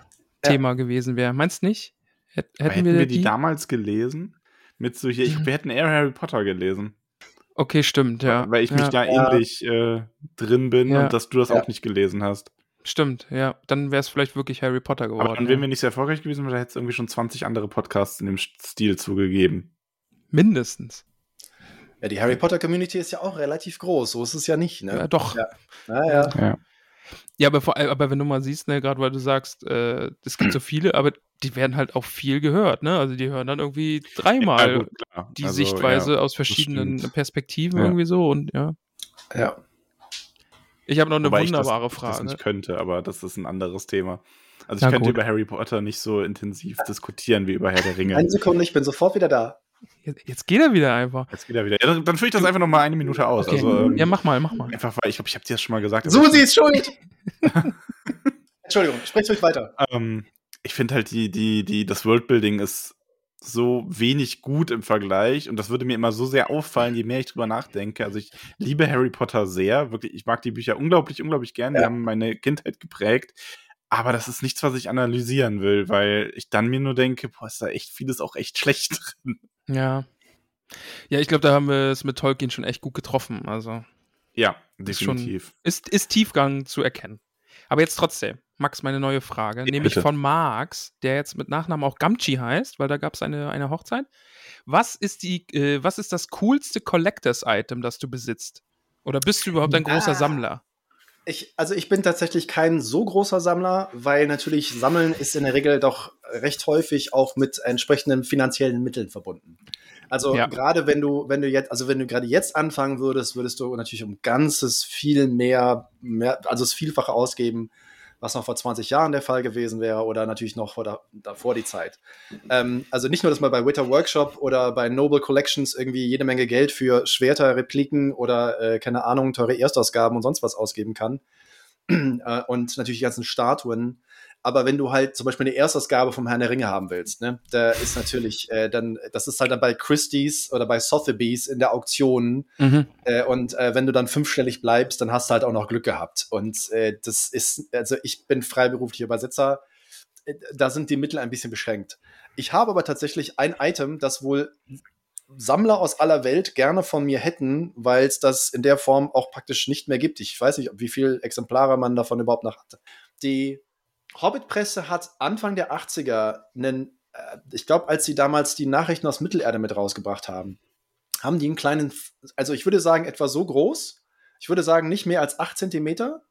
ja. Thema gewesen wäre. Meinst du nicht? Hätten, hätten wir, wir die, die, damals gelesen? Mit so hier, ich, wir hätten eher Harry Potter gelesen. Okay, stimmt, ja. Weil ich mich da ja. ähnlich äh, drin bin ja. und dass du das ja. auch nicht gelesen hast. Stimmt, ja. Dann wäre es vielleicht wirklich Harry Potter geworden. Aber dann wären wir nicht sehr erfolgreich gewesen, weil da hätte es irgendwie schon 20 andere Podcasts in dem Stil zugegeben. Mindestens. Ja, die Harry Potter Community ist ja auch relativ groß. So ist es ja nicht, ne? Ja, doch. Ja, ja. ja. Ja, aber, vor, aber wenn du mal siehst, ne, gerade weil du sagst, äh, es gibt so viele, aber die werden halt auch viel gehört, ne? Also die hören dann irgendwie dreimal ja, gut, die also, Sichtweise ja, aus verschiedenen Perspektiven ja. irgendwie so und ja. Ja. Ich habe noch eine Wobei wunderbare ich das, Frage. Ich das nicht könnte, aber das ist ein anderes Thema. Also ich könnte gut. über Harry Potter nicht so intensiv diskutieren wie über Herr der Ringe. Eine Sekunde, ich bin sofort wieder da. Jetzt, jetzt, geht er wieder einfach. Jetzt geht er wieder. Ja, dann, dann führe ich das einfach noch mal eine Minute aus. Okay. Also, ähm, ja, mach mal, mach mal. Einfach, weil ich glaube, ich habe dir das schon mal gesagt. Susi ist schuld! Entschuldigung, sprich ruhig weiter. Ähm, ich finde halt, die, die, die, das Worldbuilding ist so wenig gut im Vergleich und das würde mir immer so sehr auffallen, je mehr ich drüber nachdenke. Also ich liebe Harry Potter sehr, wirklich, ich mag die Bücher unglaublich, unglaublich gern, die haben meine Kindheit geprägt, aber das ist nichts, was ich analysieren will, weil ich dann mir nur denke, boah, ist da echt vieles auch echt schlecht drin. Ja. Ja, ich glaube, da haben wir es mit Tolkien schon echt gut getroffen, also. Ja, definitiv. Ist, ist, ist Tiefgang zu erkennen. Aber jetzt trotzdem, Max, meine neue Frage, ja, nämlich bitte. von Max, der jetzt mit Nachnamen auch Gamchi heißt, weil da gab es eine, eine Hochzeit. Was ist, die, äh, was ist das coolste Collectors-Item, das du besitzt? Oder bist du überhaupt ein großer ah. Sammler? Ich, also ich bin tatsächlich kein so großer Sammler, weil natürlich Sammeln ist in der Regel doch recht häufig auch mit entsprechenden finanziellen Mitteln verbunden. Also ja. gerade wenn du, wenn du jetzt, also wenn du gerade jetzt anfangen würdest, würdest du natürlich um ganzes viel mehr, mehr also das Vielfache ausgeben, was noch vor 20 Jahren der Fall gewesen wäre oder natürlich noch vor da, davor die Zeit. Ähm, also nicht nur, dass man bei Witter Workshop oder bei Noble Collections irgendwie jede Menge Geld für Schwerter, Repliken oder äh, keine Ahnung, teure Erstausgaben und sonst was ausgeben kann. äh, und natürlich die ganzen Statuen. Aber wenn du halt zum Beispiel eine Erstausgabe vom Herrn der Ringe haben willst, ne, da ist natürlich äh, dann, das ist halt dann bei Christie's oder bei Sotheby's in der Auktion. Mhm. Äh, und äh, wenn du dann fünfstellig bleibst, dann hast du halt auch noch Glück gehabt. Und äh, das ist, also ich bin freiberuflicher Übersetzer. Äh, da sind die Mittel ein bisschen beschränkt. Ich habe aber tatsächlich ein Item, das wohl Sammler aus aller Welt gerne von mir hätten, weil es das in der Form auch praktisch nicht mehr gibt. Ich weiß nicht, wie viele Exemplare man davon überhaupt noch hat. Die Hobbit-Presse hat Anfang der 80er einen, äh, ich glaube, als sie damals die Nachrichten aus Mittelerde mit rausgebracht haben, haben die einen kleinen, also ich würde sagen, etwa so groß. Ich würde sagen, nicht mehr als 8 Zentimeter.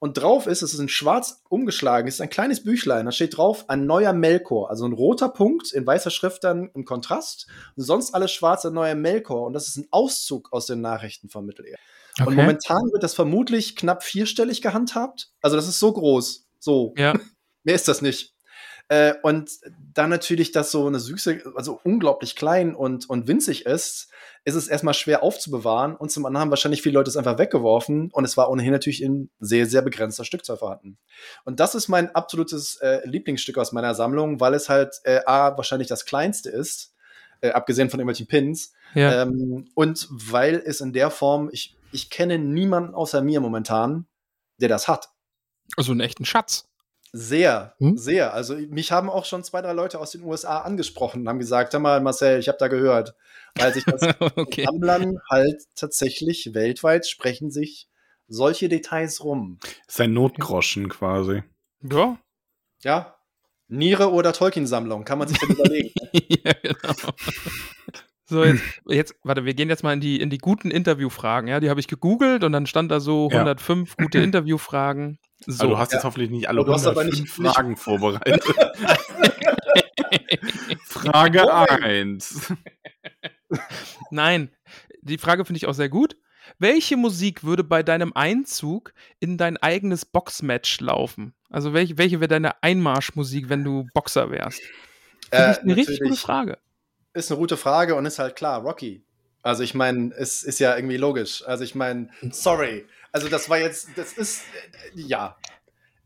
Und drauf ist, es ist in schwarz umgeschlagen, es ist ein kleines Büchlein, da steht drauf ein neuer Melkor, also ein roter Punkt in weißer Schrift dann im Kontrast und sonst alles schwarz, ein neuer Melkor. Und das ist ein Auszug aus den Nachrichten von Mittelerde. Okay. Und momentan wird das vermutlich knapp vierstellig gehandhabt. Also das ist so groß. So. Ja. Mehr ist das nicht. Äh, und dann natürlich, dass so eine Süße, also unglaublich klein und, und winzig ist, ist es erstmal schwer aufzubewahren. Und zum anderen haben wahrscheinlich viele Leute es einfach weggeworfen. Und es war ohnehin natürlich in sehr, sehr begrenzter Stückzahl vorhanden. Und das ist mein absolutes äh, Lieblingsstück aus meiner Sammlung, weil es halt äh, A, wahrscheinlich das kleinste ist, äh, abgesehen von irgendwelchen Pins. Ja. Ähm, und weil es in der Form, ich, ich kenne niemanden außer mir momentan, der das hat. Also einen echten Schatz. Sehr, hm? sehr. Also mich haben auch schon zwei, drei Leute aus den USA angesprochen und haben gesagt, hör mal, Marcel, ich habe da gehört. Weil sich das okay. Sammlern halt tatsächlich weltweit sprechen sich solche Details rum. Sein Notgroschen quasi. Ja. Ja. Niere oder Tolkien-Sammlung, kann man sich dann überlegen. ja, genau. So, jetzt, jetzt, warte, wir gehen jetzt mal in die, in die guten Interviewfragen. Ja, die habe ich gegoogelt und dann stand da so 105 ja. gute Interviewfragen. So. Aber du hast ja. jetzt hoffentlich nicht alle 105 nicht, Fragen nicht vorbereitet. Frage 1. Nein, die Frage finde ich auch sehr gut. Welche Musik würde bei deinem Einzug in dein eigenes Boxmatch laufen? Also welche, welche wäre deine Einmarschmusik, wenn du Boxer wärst? Finde äh, ich eine richtig gute Frage ist eine gute Frage und ist halt klar, Rocky. Also ich meine, es ist ja irgendwie logisch. Also ich meine, sorry. Also das war jetzt, das ist, äh, ja.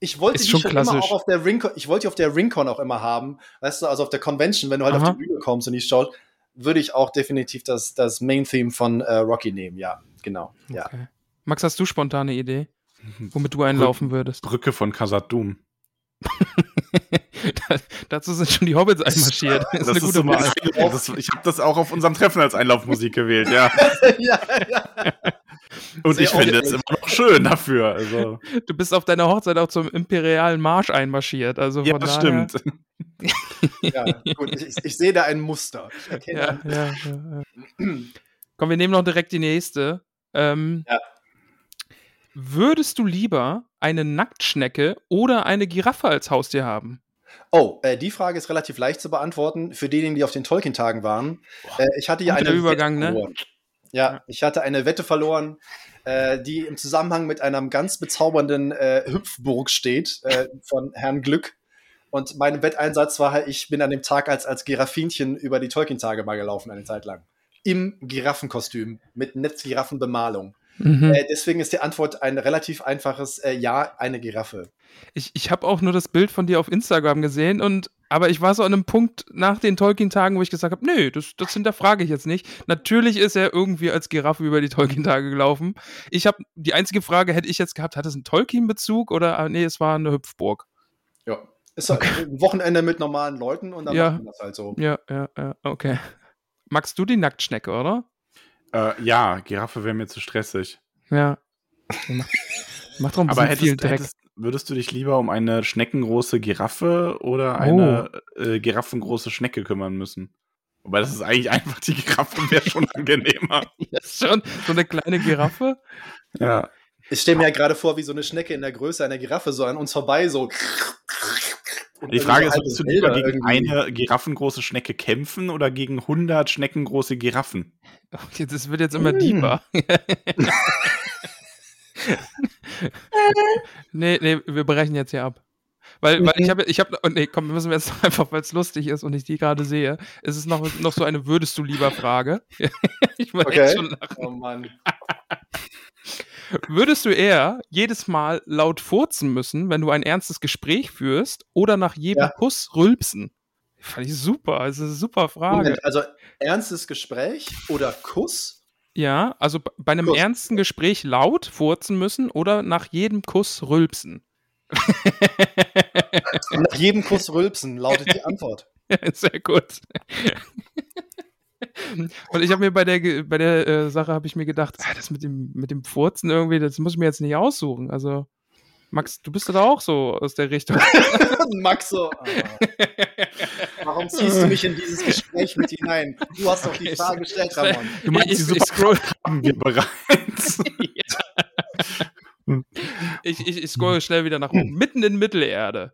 Ich wollte ist die schon immer auch auf der Ringcon, ich wollte die auf der Ringcon auch immer haben. Weißt du, also auf der Convention, wenn du halt Aha. auf die Bühne kommst und die schaust, würde ich auch definitiv das, das Main-Theme von äh, Rocky nehmen. Ja, genau. Ja. Okay. Max, hast du spontane Idee, womit du einlaufen würdest? Brücke von Khazad Doom. Dazu sind schon die Hobbits einmarschiert. Das, das ist eine gute Wahl. ich habe das auch auf unserem Treffen als Einlaufmusik gewählt, ja. ja, ja. Und Sehr ich finde es immer noch schön dafür. Also. Du bist auf deiner Hochzeit auch zum imperialen Marsch einmarschiert. Also ja, das stimmt. ja, gut, ich, ich, sehe da ein Muster. Ja, ja, Komm, wir nehmen noch direkt die nächste. Ähm, ja. Würdest du lieber eine Nacktschnecke oder eine Giraffe als Haustier haben? Oh, äh, die Frage ist relativ leicht zu beantworten für diejenigen, die auf den Tolkien-Tagen waren. Äh, ich hatte ja eine Übergang, Wette ne? verloren. Ja, ich hatte eine Wette verloren, äh, die im Zusammenhang mit einer ganz bezaubernden äh, Hüpfburg steht äh, von Herrn Glück. Und mein Wetteinsatz war ich bin an dem Tag als, als Giraffinchen über die Tolkien-Tage mal gelaufen, eine Zeit lang. Im Giraffenkostüm mit Netzgiraffenbemalung. Mhm. Äh, deswegen ist die Antwort ein relativ einfaches äh, Ja, eine Giraffe. Ich, ich habe auch nur das Bild von dir auf Instagram gesehen und aber ich war so an einem Punkt nach den Tolkien-Tagen, wo ich gesagt habe, nee, das, das hinterfrage ich jetzt nicht. Natürlich ist er irgendwie als Giraffe über die Tolkien-Tage gelaufen. Ich habe die einzige Frage hätte ich jetzt gehabt, hat es einen Tolkien-Bezug oder ah, nee, es war eine Hüpfburg. Ja, ist halt okay. ein Wochenende mit normalen Leuten und dann ja. machen wir das halt so. Ja, ja, ja, okay. Magst du die Nacktschnecke, oder? Äh, ja, Giraffe wäre mir zu stressig. Ja. Mach doch ein bisschen Aber hättest, viel Dreck. Hättest, würdest du dich lieber um eine schneckengroße Giraffe oder eine oh. äh, giraffengroße Schnecke kümmern müssen? Wobei das ist eigentlich einfach, die Giraffe wäre schon angenehmer. ja, schon. So eine kleine Giraffe? Ja. Ich stelle mir ja gerade vor, wie so eine Schnecke in der Größe einer Giraffe so an uns vorbei so. Die Frage ist, würdest du lieber gegen irgendwie. eine giraffengroße Schnecke kämpfen oder gegen 100 schneckengroße Giraffen? Okay, das wird jetzt immer mm. deeper. nee, nee, wir brechen jetzt hier ab. Weil, weil ich habe, ich habe, und nee, komm, wir müssen jetzt einfach, weil es lustig ist und ich die gerade sehe, ist es noch, noch so eine Würdest du lieber Frage. ich muss okay. schon lachen. Oh Mann. Würdest du eher jedes Mal laut furzen müssen, wenn du ein ernstes Gespräch führst, oder nach jedem ja. Kuss rülpsen? Fand ich super, das ist eine super Frage. Moment, also ernstes Gespräch oder Kuss? Ja, also bei einem Kuss. ernsten Gespräch laut furzen müssen oder nach jedem Kuss rülpsen. Nach jedem Kuss rülpsen lautet die Antwort. Ja, sehr gut. Und ich habe mir bei der, bei der äh, Sache habe ich mir gedacht, ah, das mit dem, mit dem Furzen irgendwie, das muss ich mir jetzt nicht aussuchen. Also, Max, du bist da auch so aus der Richtung. Max so. Ah. Warum ziehst du mich in dieses Gespräch mit hinein? Du hast doch die Frage gestellt, Ramon. Du meinst, ich, ich scroll haben wir bereits. ich, ich, ich scroll schnell wieder nach oben. Mitten in Mittelerde.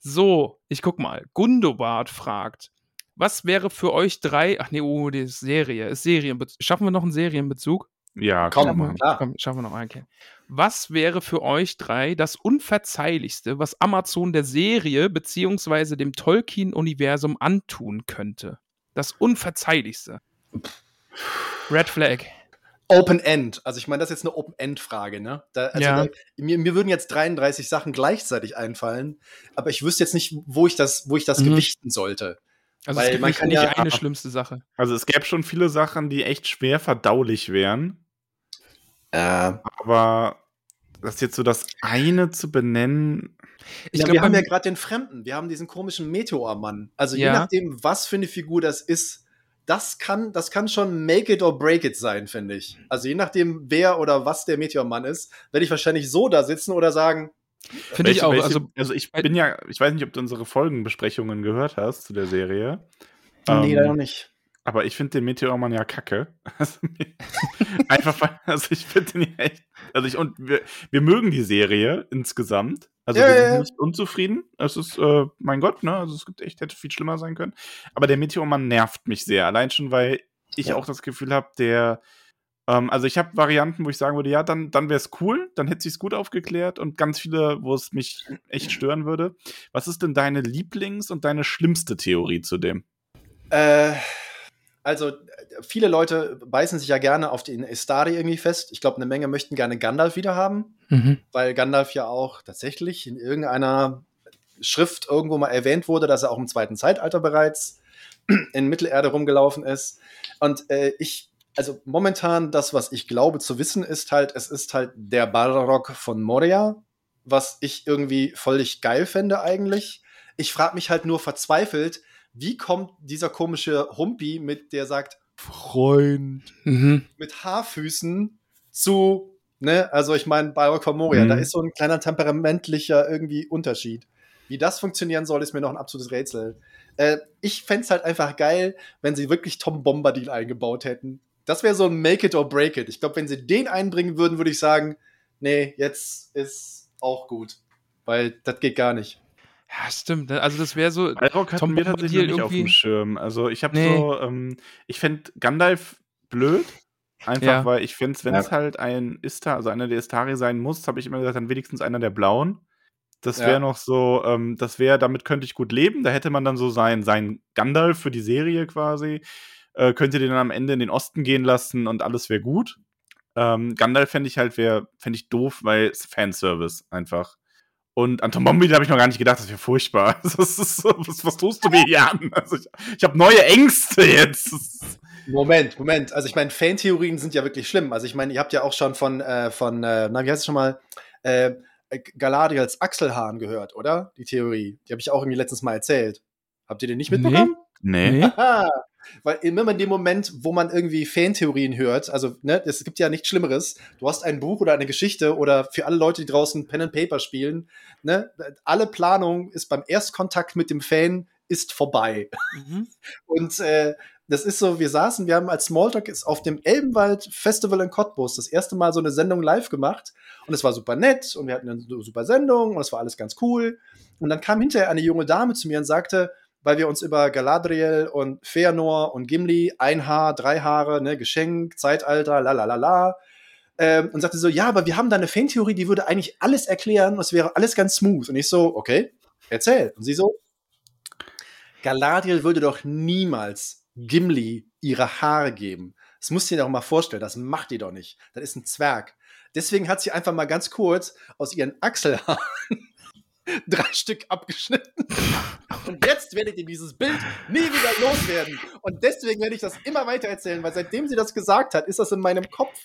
So, ich guck mal. Gundobart fragt, was wäre für euch drei, ach nee, oh, die Serie, ist Serienbezug. Schaffen wir noch einen Serienbezug? Ja, komm, schaffen wir, klar. Komm, schaffen wir noch einen. Okay. Was wäre für euch drei das Unverzeihlichste, was Amazon der Serie beziehungsweise dem Tolkien-Universum antun könnte? Das Unverzeihlichste. Red Flag. Open End. Also ich meine, das ist jetzt eine Open End Frage, ne? Da, also ja. da, mir, mir würden jetzt 33 Sachen gleichzeitig einfallen, aber ich wüsste jetzt nicht, wo ich das, wo ich das mhm. gewichten sollte. Also Weil es gibt man kann nicht ja, eine schlimmste Sache. Also es gäbe schon viele Sachen, die echt schwer verdaulich wären. Äh. Aber das jetzt so das eine zu benennen. Ich ja, glaub, wir haben ja gerade den Fremden. Wir haben diesen komischen Meteormann. Also ja. je nachdem, was für eine Figur das ist, das kann, das kann schon make it or break it sein, finde ich. Also je nachdem, wer oder was der Meteormann ist, werde ich wahrscheinlich so da sitzen oder sagen, Finde ich auch. Welche, also, also ich bin ja, ich weiß nicht, ob du unsere Folgenbesprechungen gehört hast zu der Serie. Nee, ähm, leider nicht. Aber ich finde den Meteormann ja kacke. Also, einfach weil, also ich finde den ja echt. Also ich, und wir, wir mögen die Serie insgesamt. Also ja, wir sind ja. nicht unzufrieden. Es ist, äh, mein Gott, ne? Also es gibt echt, hätte viel schlimmer sein können. Aber der Meteormann nervt mich sehr. Allein schon, weil ich ja. auch das Gefühl habe, der ähm, also ich habe Varianten, wo ich sagen würde, ja, dann, dann wäre es cool, dann hätte sich gut aufgeklärt und ganz viele, wo es mich echt stören würde. Was ist denn deine Lieblings- und deine schlimmste Theorie zu dem? Äh, also viele Leute beißen sich ja gerne auf den Istari irgendwie fest. Ich glaube, eine Menge möchten gerne Gandalf wieder haben, mhm. weil Gandalf ja auch tatsächlich in irgendeiner Schrift irgendwo mal erwähnt wurde, dass er auch im zweiten Zeitalter bereits in Mittelerde rumgelaufen ist. Und äh, ich also momentan das, was ich glaube zu wissen, ist halt, es ist halt der Balrog von Moria, was ich irgendwie völlig geil fände eigentlich. Ich frage mich halt nur verzweifelt, wie kommt dieser komische Humpi mit, der sagt, Freund, mhm. mit Haarfüßen zu, ne, also ich meine, von Moria, mhm. da ist so ein kleiner temperamentlicher irgendwie Unterschied. Wie das funktionieren soll, ist mir noch ein absolutes Rätsel. Äh, ich fände es halt einfach geil, wenn sie wirklich Tom Bombadil eingebaut hätten das wäre so ein Make it or break it. Ich glaube, wenn sie den einbringen würden, würde ich sagen, nee, jetzt ist auch gut. Weil das geht gar nicht. Ja, stimmt. Ne? Also das wäre so. Balrog hat mir tatsächlich nicht auf dem Schirm. Also ich habe nee. so, ähm, ich fände Gandalf blöd. Einfach ja. weil ich finde, wenn es ja. halt ein Istar, also einer der Istari sein muss, habe ich immer gesagt, dann wenigstens einer der Blauen. Das wäre ja. noch so, ähm, das wäre, damit könnte ich gut leben. Da hätte man dann so sein, sein Gandalf für die Serie quasi. Äh, könnte den dann am Ende in den Osten gehen lassen und alles wäre gut. Ähm, Gandalf fände ich halt, wäre, fände ich doof, weil es Fanservice einfach. Und Anton Bombadil habe ich noch gar nicht gedacht, das wäre furchtbar. Das ist, was, was tust du mir hier an? Also ich, ich habe neue Ängste jetzt. Moment, Moment. Also ich meine, Fantheorien sind ja wirklich schlimm. Also ich meine, ihr habt ja auch schon von, äh, von äh, na, wie heißt es schon mal, äh, Galadriels Achselhahn gehört, oder? Die Theorie. Die habe ich auch irgendwie letztens mal erzählt. Habt ihr den nicht mitbekommen? Nee. nee. Weil immer in dem Moment, wo man irgendwie Fantheorien hört, also ne, es gibt ja nichts Schlimmeres. Du hast ein Buch oder eine Geschichte oder für alle Leute, die draußen Pen and Paper spielen, ne, alle Planung ist beim Erstkontakt mit dem Fan ist vorbei. Mhm. Und äh, das ist so, wir saßen, wir haben als Smalltalk auf dem Elbenwald Festival in Cottbus das erste Mal so eine Sendung live gemacht und es war super nett und wir hatten eine super Sendung und es war alles ganz cool. Und dann kam hinterher eine junge Dame zu mir und sagte, weil wir uns über Galadriel und Feanor und Gimli, ein Haar, drei Haare, ne, Geschenk, Zeitalter, la la la la. Ähm, und sagte so, ja, aber wir haben da eine Fantheorie, die würde eigentlich alles erklären, es wäre alles ganz smooth. Und ich so, okay, erzähl. Und sie so, Galadriel würde doch niemals Gimli ihre Haare geben. Das musst du dir doch mal vorstellen, das macht die doch nicht. Das ist ein Zwerg. Deswegen hat sie einfach mal ganz kurz aus ihren Achselhaaren drei Stück abgeschnitten. Und jetzt werdet ihr dieses Bild nie wieder loswerden. Und deswegen werde ich das immer weiter erzählen, weil seitdem sie das gesagt hat, ist das in meinem Kopf.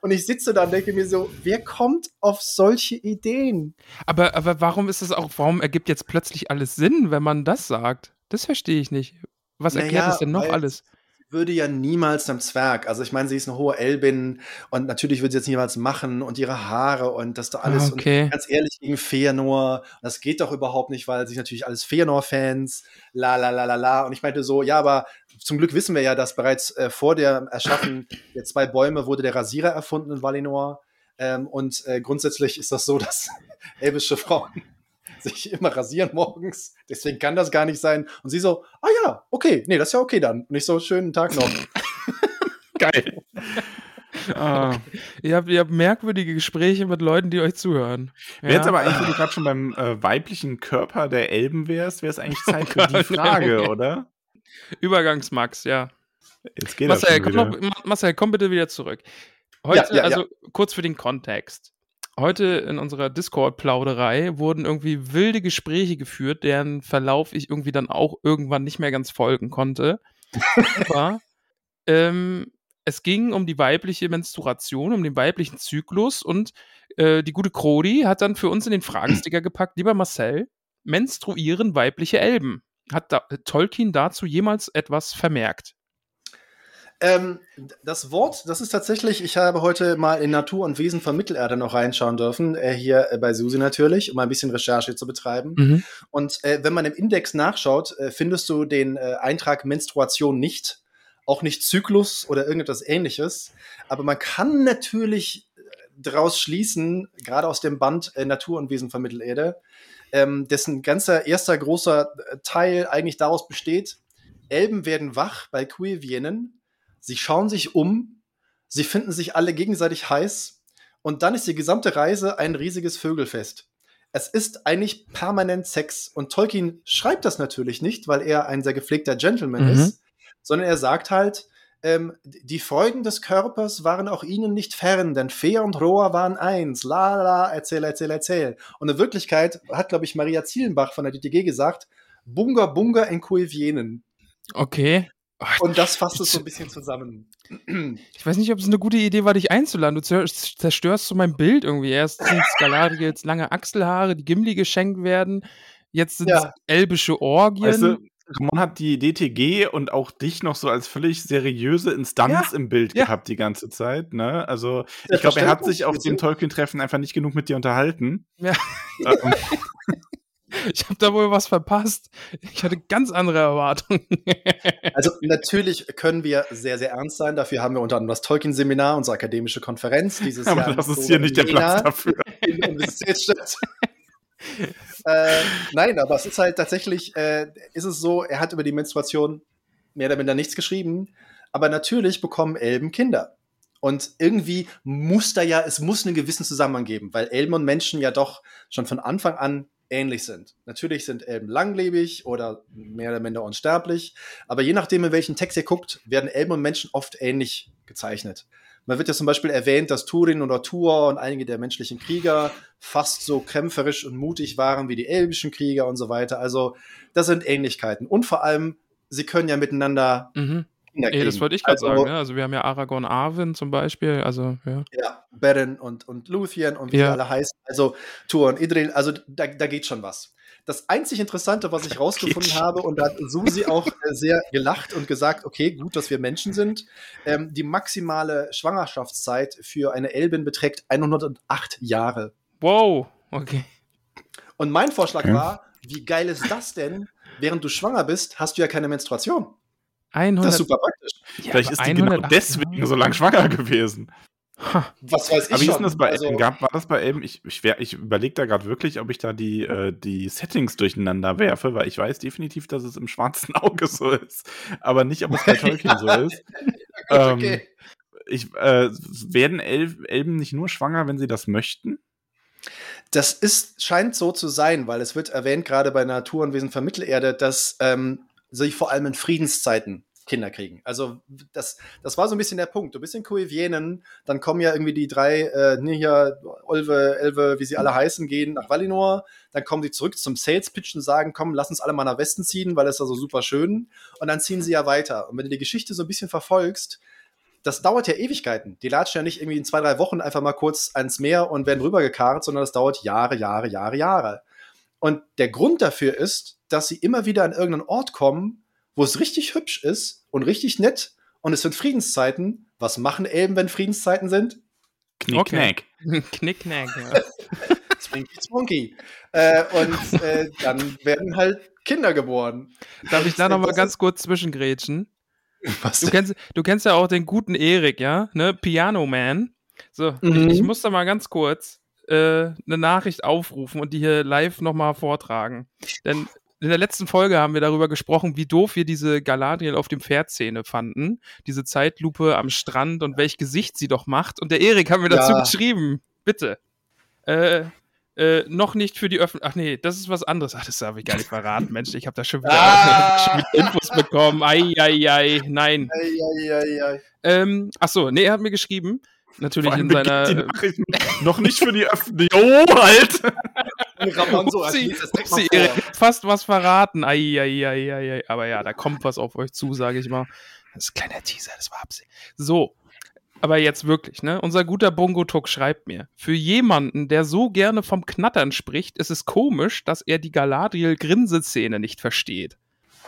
Und ich sitze da und denke mir so, wer kommt auf solche Ideen? Aber, aber warum ist das auch, warum ergibt jetzt plötzlich alles Sinn, wenn man das sagt? Das verstehe ich nicht. Was erklärt naja, das denn noch alles? Würde ja niemals einem Zwerg, also ich meine, sie ist eine hohe Elbin und natürlich würde sie jetzt niemals machen und ihre Haare und das da alles okay. und ganz ehrlich gegen Feanor, das geht doch überhaupt nicht, weil sich natürlich alles Feanor-Fans, la la la la la und ich meinte so, ja, aber zum Glück wissen wir ja, dass bereits äh, vor der Erschaffen der zwei Bäume wurde der Rasierer erfunden in Valinor ähm, und äh, grundsätzlich ist das so, dass elbische Frauen sich immer rasieren morgens. Deswegen kann das gar nicht sein. Und sie so, ah ja, okay, nee, das ist ja okay dann. Und ich so, schönen Tag noch. Geil. Ah. Ihr, habt, ihr habt merkwürdige Gespräche mit Leuten, die euch zuhören. Ja. Jetzt aber eigentlich, wenn du gerade schon beim äh, weiblichen Körper der Elben wärst, wäre es eigentlich Zeit für die Frage, oder? Übergangsmax, ja. Jetzt geht Marcel, das komm, noch, Marcel, komm bitte wieder zurück. Heute, ja, ja, also kurz für den Kontext heute in unserer Discord-Plauderei wurden irgendwie wilde Gespräche geführt, deren Verlauf ich irgendwie dann auch irgendwann nicht mehr ganz folgen konnte. Aber ähm, es ging um die weibliche Menstruation, um den weiblichen Zyklus und äh, die gute Crodi hat dann für uns in den Fragensticker gepackt, lieber Marcel, menstruieren weibliche Elben. Hat da, Tolkien dazu jemals etwas vermerkt? Ähm, das Wort, das ist tatsächlich, ich habe heute mal in Natur und Wesen von Mittelerde noch reinschauen dürfen, äh, hier äh, bei Susi natürlich, um ein bisschen Recherche zu betreiben. Mhm. Und äh, wenn man im Index nachschaut, äh, findest du den äh, Eintrag Menstruation nicht, auch nicht Zyklus oder irgendetwas ähnliches. Aber man kann natürlich daraus schließen, gerade aus dem Band Natur und Wesen von Mittelerde, ähm, dessen ganzer erster großer Teil eigentlich daraus besteht, Elben werden wach bei Queervienen Sie schauen sich um, sie finden sich alle gegenseitig heiß und dann ist die gesamte Reise ein riesiges Vögelfest. Es ist eigentlich permanent Sex und Tolkien schreibt das natürlich nicht, weil er ein sehr gepflegter Gentleman mhm. ist, sondern er sagt halt, ähm, die Freuden des Körpers waren auch ihnen nicht fern, denn Fee und Rohr waren eins. La la, erzähl, erzähl, erzähl. Und in Wirklichkeit hat, glaube ich, Maria Zielenbach von der DTG gesagt, Bunga Bunga in Kuevienen. Okay. Und das fasst es so ein bisschen zusammen. Ich weiß nicht, ob es eine gute Idee war, dich einzuladen. Du zerstörst so mein Bild irgendwie. Erst sind Galadriels lange Achselhaare, die Gimli geschenkt werden. Jetzt sind es ja. elbische Orgien. Weißt du, Ramon hat die DTG und auch dich noch so als völlig seriöse Instanz ja. im Bild ja. gehabt die ganze Zeit. Ne? Also ich glaube, er hat sich auf dem Tolkien-Treffen einfach nicht genug mit dir unterhalten. Ja. Ähm, Ich habe da wohl was verpasst. Ich hatte ganz andere Erwartungen. Also natürlich können wir sehr, sehr ernst sein. Dafür haben wir unter anderem das Tolkien-Seminar, unsere akademische Konferenz dieses Aber Jahr. Das ist hier nicht der Platz dafür. In Universitätsstadt. äh, nein, aber es ist halt tatsächlich, äh, ist es so, er hat über die Menstruation mehr oder minder nichts geschrieben. Aber natürlich bekommen Elben Kinder. Und irgendwie muss da ja, es muss einen gewissen Zusammenhang geben, weil Elben und Menschen ja doch schon von Anfang an ähnlich sind. Natürlich sind Elben langlebig oder mehr oder minder unsterblich, aber je nachdem, in welchen Text ihr guckt, werden Elben und Menschen oft ähnlich gezeichnet. Man wird ja zum Beispiel erwähnt, dass Turin oder Tuor und einige der menschlichen Krieger fast so kämpferisch und mutig waren wie die elbischen Krieger und so weiter. Also das sind Ähnlichkeiten. Und vor allem, sie können ja miteinander mhm. Ey, das wollte ich gerade also, sagen. Ne? Also wir haben ja Aragorn Arwen zum Beispiel. Also ja. Ja, Beren und, und Luthien und wie ja. alle heißen. Also Tuor und Idril. Also da, da geht schon was. Das einzig Interessante, was ich rausgefunden habe, und da hat Susi auch äh, sehr gelacht und gesagt, okay, gut, dass wir Menschen sind. Ähm, die maximale Schwangerschaftszeit für eine Elbin beträgt 108 Jahre. Wow, okay. Und mein Vorschlag okay. war, wie geil ist das denn? Während du schwanger bist, hast du ja keine Menstruation. 100, das ist super praktisch. Ja, Vielleicht ist die genau deswegen so lang schwanger gewesen. Was weiß ich Aber wie ist denn das bei also, Gab, war das bei Elben? Ich, ich, ich überlege da gerade wirklich, ob ich da die, äh, die Settings durcheinander werfe, weil ich weiß definitiv, dass es im schwarzen Auge so ist. Aber nicht, ob es bei Tolkien so ist. okay. Ähm, ich, äh, werden El Elben nicht nur schwanger, wenn sie das möchten? Das ist, scheint so zu sein, weil es wird erwähnt, gerade bei Natur und Wesen von Mittelerde, dass ähm, sich vor allem in Friedenszeiten Kinder kriegen. Also das, das war so ein bisschen der Punkt. Du bist in Kuevienen, dann kommen ja irgendwie die drei, äh, hier, Olve, Elve, wie sie alle heißen, gehen nach Valinor, dann kommen sie zurück zum Sales Pitch und sagen, komm, lass uns alle mal nach Westen ziehen, weil es da so super schön. Und dann ziehen sie ja weiter. Und wenn du die Geschichte so ein bisschen verfolgst, das dauert ja Ewigkeiten. Die latschen ja nicht irgendwie in zwei, drei Wochen einfach mal kurz ans Meer und werden rübergekarrt, sondern das dauert Jahre, Jahre, Jahre, Jahre. Und der Grund dafür ist, dass sie immer wieder an irgendeinen Ort kommen, wo es richtig hübsch ist und richtig nett und es sind Friedenszeiten. Was machen Elben, wenn Friedenszeiten sind? Knickknack. Okay. Knickknack, ja. Spinky Spunky. Äh, und äh, dann werden halt Kinder geboren. Darf ich da nochmal ganz kurz zwischengrätschen? Was du kennst, du kennst ja auch den guten Erik, ja? Ne? Piano Man. So, mhm. ich, ich, muss da mal ganz kurz äh, eine Nachricht aufrufen und die hier live nochmal vortragen. Denn in der letzten Folge haben wir darüber gesprochen, wie doof wir diese Galadriel auf dem Pferd-Szene fanden. Diese Zeitlupe am Strand und welch Gesicht sie doch macht. Und der Erik hat mir dazu ja. geschrieben. Bitte. Äh, äh, noch nicht für die Öffentlichkeit. Ach nee, das ist was anderes. Ach, das darf ich gar nicht verraten, Mensch. Ich habe da schon wieder, ah. Infos bekommen. Ei, ei, ei. Nein. Ei, ei, ei, ei. Ähm, ach so, nee, er hat mir geschrieben. Natürlich in seiner. Äh, noch nicht für die Öffentlichkeit. Oh, halt! Upsi, Upsi, fast was verraten. Ei, ei, ei, ei, Aber ja, da kommt was auf euch zu, sage ich mal. Das ist ein kleiner Teaser, das war Absicht. So, aber jetzt wirklich, ne? Unser guter Bongo-Tuk schreibt mir, für jemanden, der so gerne vom Knattern spricht, ist es komisch, dass er die Galadriel-Grinseszene nicht versteht.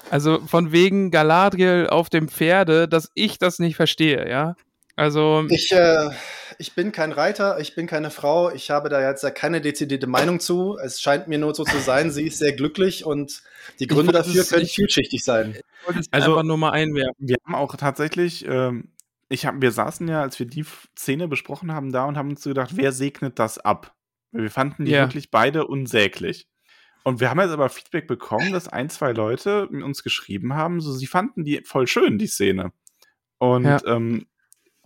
Also von wegen Galadriel auf dem Pferde, dass ich das nicht verstehe, ja? Also. Ich, äh, ich bin kein Reiter, ich bin keine Frau, ich habe da jetzt keine dezidierte Meinung zu. Es scheint mir nur so zu sein, sie ist sehr glücklich und die Gründe dafür können vielschichtig sein. also, einfach nur mal einwerfen. Wir haben auch tatsächlich, ähm, ich hab, wir saßen ja, als wir die Szene besprochen haben, da und haben uns gedacht, wer segnet das ab? Wir fanden die yeah. wirklich beide unsäglich. Und wir haben jetzt aber Feedback bekommen, dass ein, zwei Leute uns geschrieben haben, so sie fanden die voll schön, die Szene. Und ja. ähm,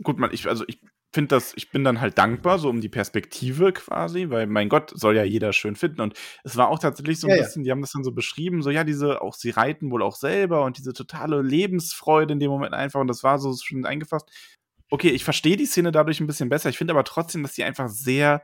gut, man, ich, also ich finde das, ich bin dann halt dankbar, so um die Perspektive quasi, weil mein Gott, soll ja jeder schön finden. Und es war auch tatsächlich so ein ja, bisschen, ja. die haben das dann so beschrieben, so ja, diese, auch sie reiten wohl auch selber und diese totale Lebensfreude in dem Moment einfach. Und das war so schön eingefasst. Okay, ich verstehe die Szene dadurch ein bisschen besser. Ich finde aber trotzdem, dass die einfach sehr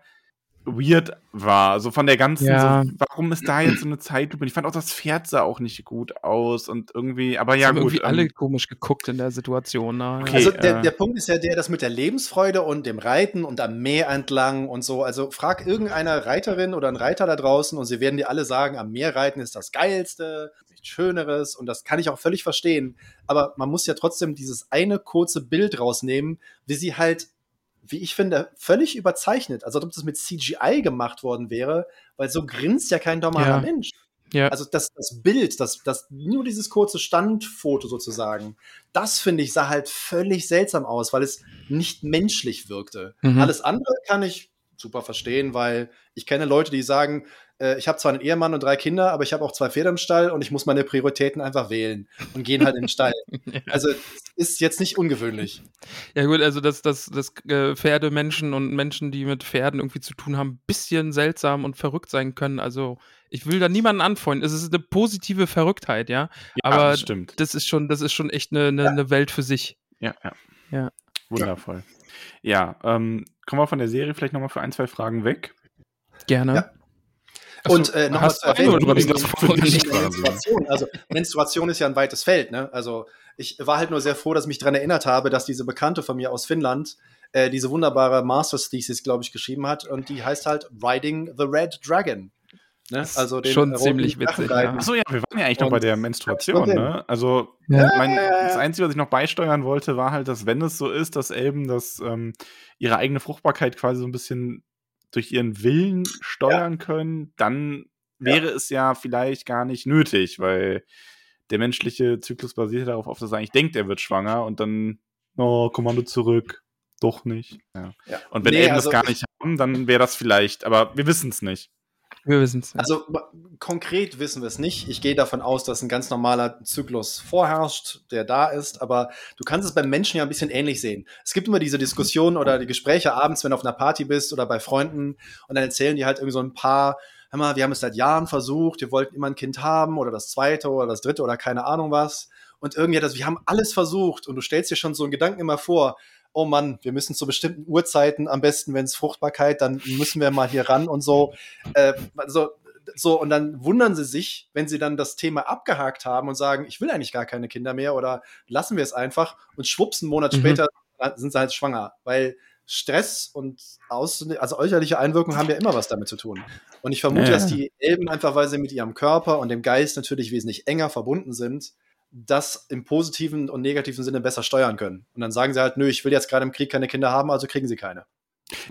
weird war. So von der ganzen, ja. so, warum ist da jetzt so eine Zeitlupe? Ich fand auch das Pferd sah auch nicht gut aus und irgendwie, aber ja, gut. Irgendwie ähm, alle komisch geguckt in der Situation. Ne? okay, also der, äh, der Punkt ist ja der, das mit der Lebensfreude und dem Reiten und am Meer entlang und so. Also frag irgendeine Reiterin oder einen Reiter da draußen und sie werden dir alle sagen, am Meer reiten ist das Geilste, nichts Schöneres und das kann ich auch völlig verstehen. Aber man muss ja trotzdem dieses eine kurze Bild rausnehmen, wie sie halt wie ich finde, völlig überzeichnet. Also, als ob das mit CGI gemacht worden wäre, weil so grinst ja kein normaler ja. Mensch. Ja. Also das, das Bild, das, das, nur dieses kurze Standfoto sozusagen, das finde ich sah halt völlig seltsam aus, weil es nicht menschlich wirkte. Mhm. Alles andere kann ich super verstehen, weil ich kenne Leute, die sagen, äh, ich habe zwar einen Ehemann und drei Kinder, aber ich habe auch zwei Pferde im Stall und ich muss meine Prioritäten einfach wählen und gehen halt in den Stall. ja. Also ist jetzt nicht ungewöhnlich. Ja gut, also dass, dass, dass äh, Pferde Menschen und Menschen, die mit Pferden irgendwie zu tun haben, ein bisschen seltsam und verrückt sein können. Also ich will da niemanden anfreunden. Es ist eine positive Verrücktheit, ja. ja aber das, stimmt. das ist schon, das ist schon echt eine, eine, ja. eine Welt für sich. Ja, ja. ja. Wundervoll. Ja, ähm, kommen wir von der Serie vielleicht nochmal für ein, zwei Fragen weg. Gerne. Ja. Achso, und äh, nochmal zu erwähnen, Menstruation. Also Menstruation ist ja ein weites Feld. Ne? Also ich war halt nur sehr froh, dass ich mich daran erinnert habe, dass diese Bekannte von mir aus Finnland äh, diese wunderbare Master's Thesis, glaube ich, geschrieben hat. Und die heißt halt Riding the Red Dragon. Ne? Also den schon ziemlich witzig. Ja. Achso, ja, wir waren ja eigentlich und noch bei der Menstruation. Ne? Also ja. mein, das Einzige, was ich noch beisteuern wollte, war halt, dass wenn es so ist, dass Elben das ähm, ihre eigene Fruchtbarkeit quasi so ein bisschen durch ihren Willen steuern ja. können, dann wäre ja. es ja vielleicht gar nicht nötig, weil der menschliche Zyklus basiert darauf, auf, dass er eigentlich denkt, er wird schwanger und dann, oh, Kommando zurück, doch nicht. Ja. Und wenn nee, Elben also das gar nicht haben, dann wäre das vielleicht, aber wir wissen es nicht. Wir wissen es. Also konkret wissen wir es nicht. Ich gehe davon aus, dass ein ganz normaler Zyklus vorherrscht, der da ist. Aber du kannst es beim Menschen ja ein bisschen ähnlich sehen. Es gibt immer diese Diskussionen oder die Gespräche abends, wenn du auf einer Party bist oder bei Freunden und dann erzählen die halt irgendwie so ein paar, hör mal, wir haben es seit Jahren versucht, wir wollten immer ein Kind haben oder das zweite oder das dritte oder keine Ahnung was. Und irgendwie hat das, wir haben alles versucht und du stellst dir schon so einen Gedanken immer vor, oh Mann, wir müssen zu bestimmten Uhrzeiten, am besten, wenn es Fruchtbarkeit, dann müssen wir mal hier ran und so. Äh, also, so, und dann wundern sie sich, wenn sie dann das Thema abgehakt haben und sagen, ich will eigentlich gar keine Kinder mehr oder lassen wir es einfach und schwupps, einen Monat mhm. später sind sie halt schwanger, weil Stress und aus, also äußerliche Einwirkungen haben ja immer was damit zu tun. Und ich vermute, ja. dass die Elben einfach, weil sie mit ihrem Körper und dem Geist natürlich wesentlich enger verbunden sind, das im positiven und negativen Sinne besser steuern können. Und dann sagen sie halt, nö, ich will jetzt gerade im Krieg keine Kinder haben, also kriegen sie keine.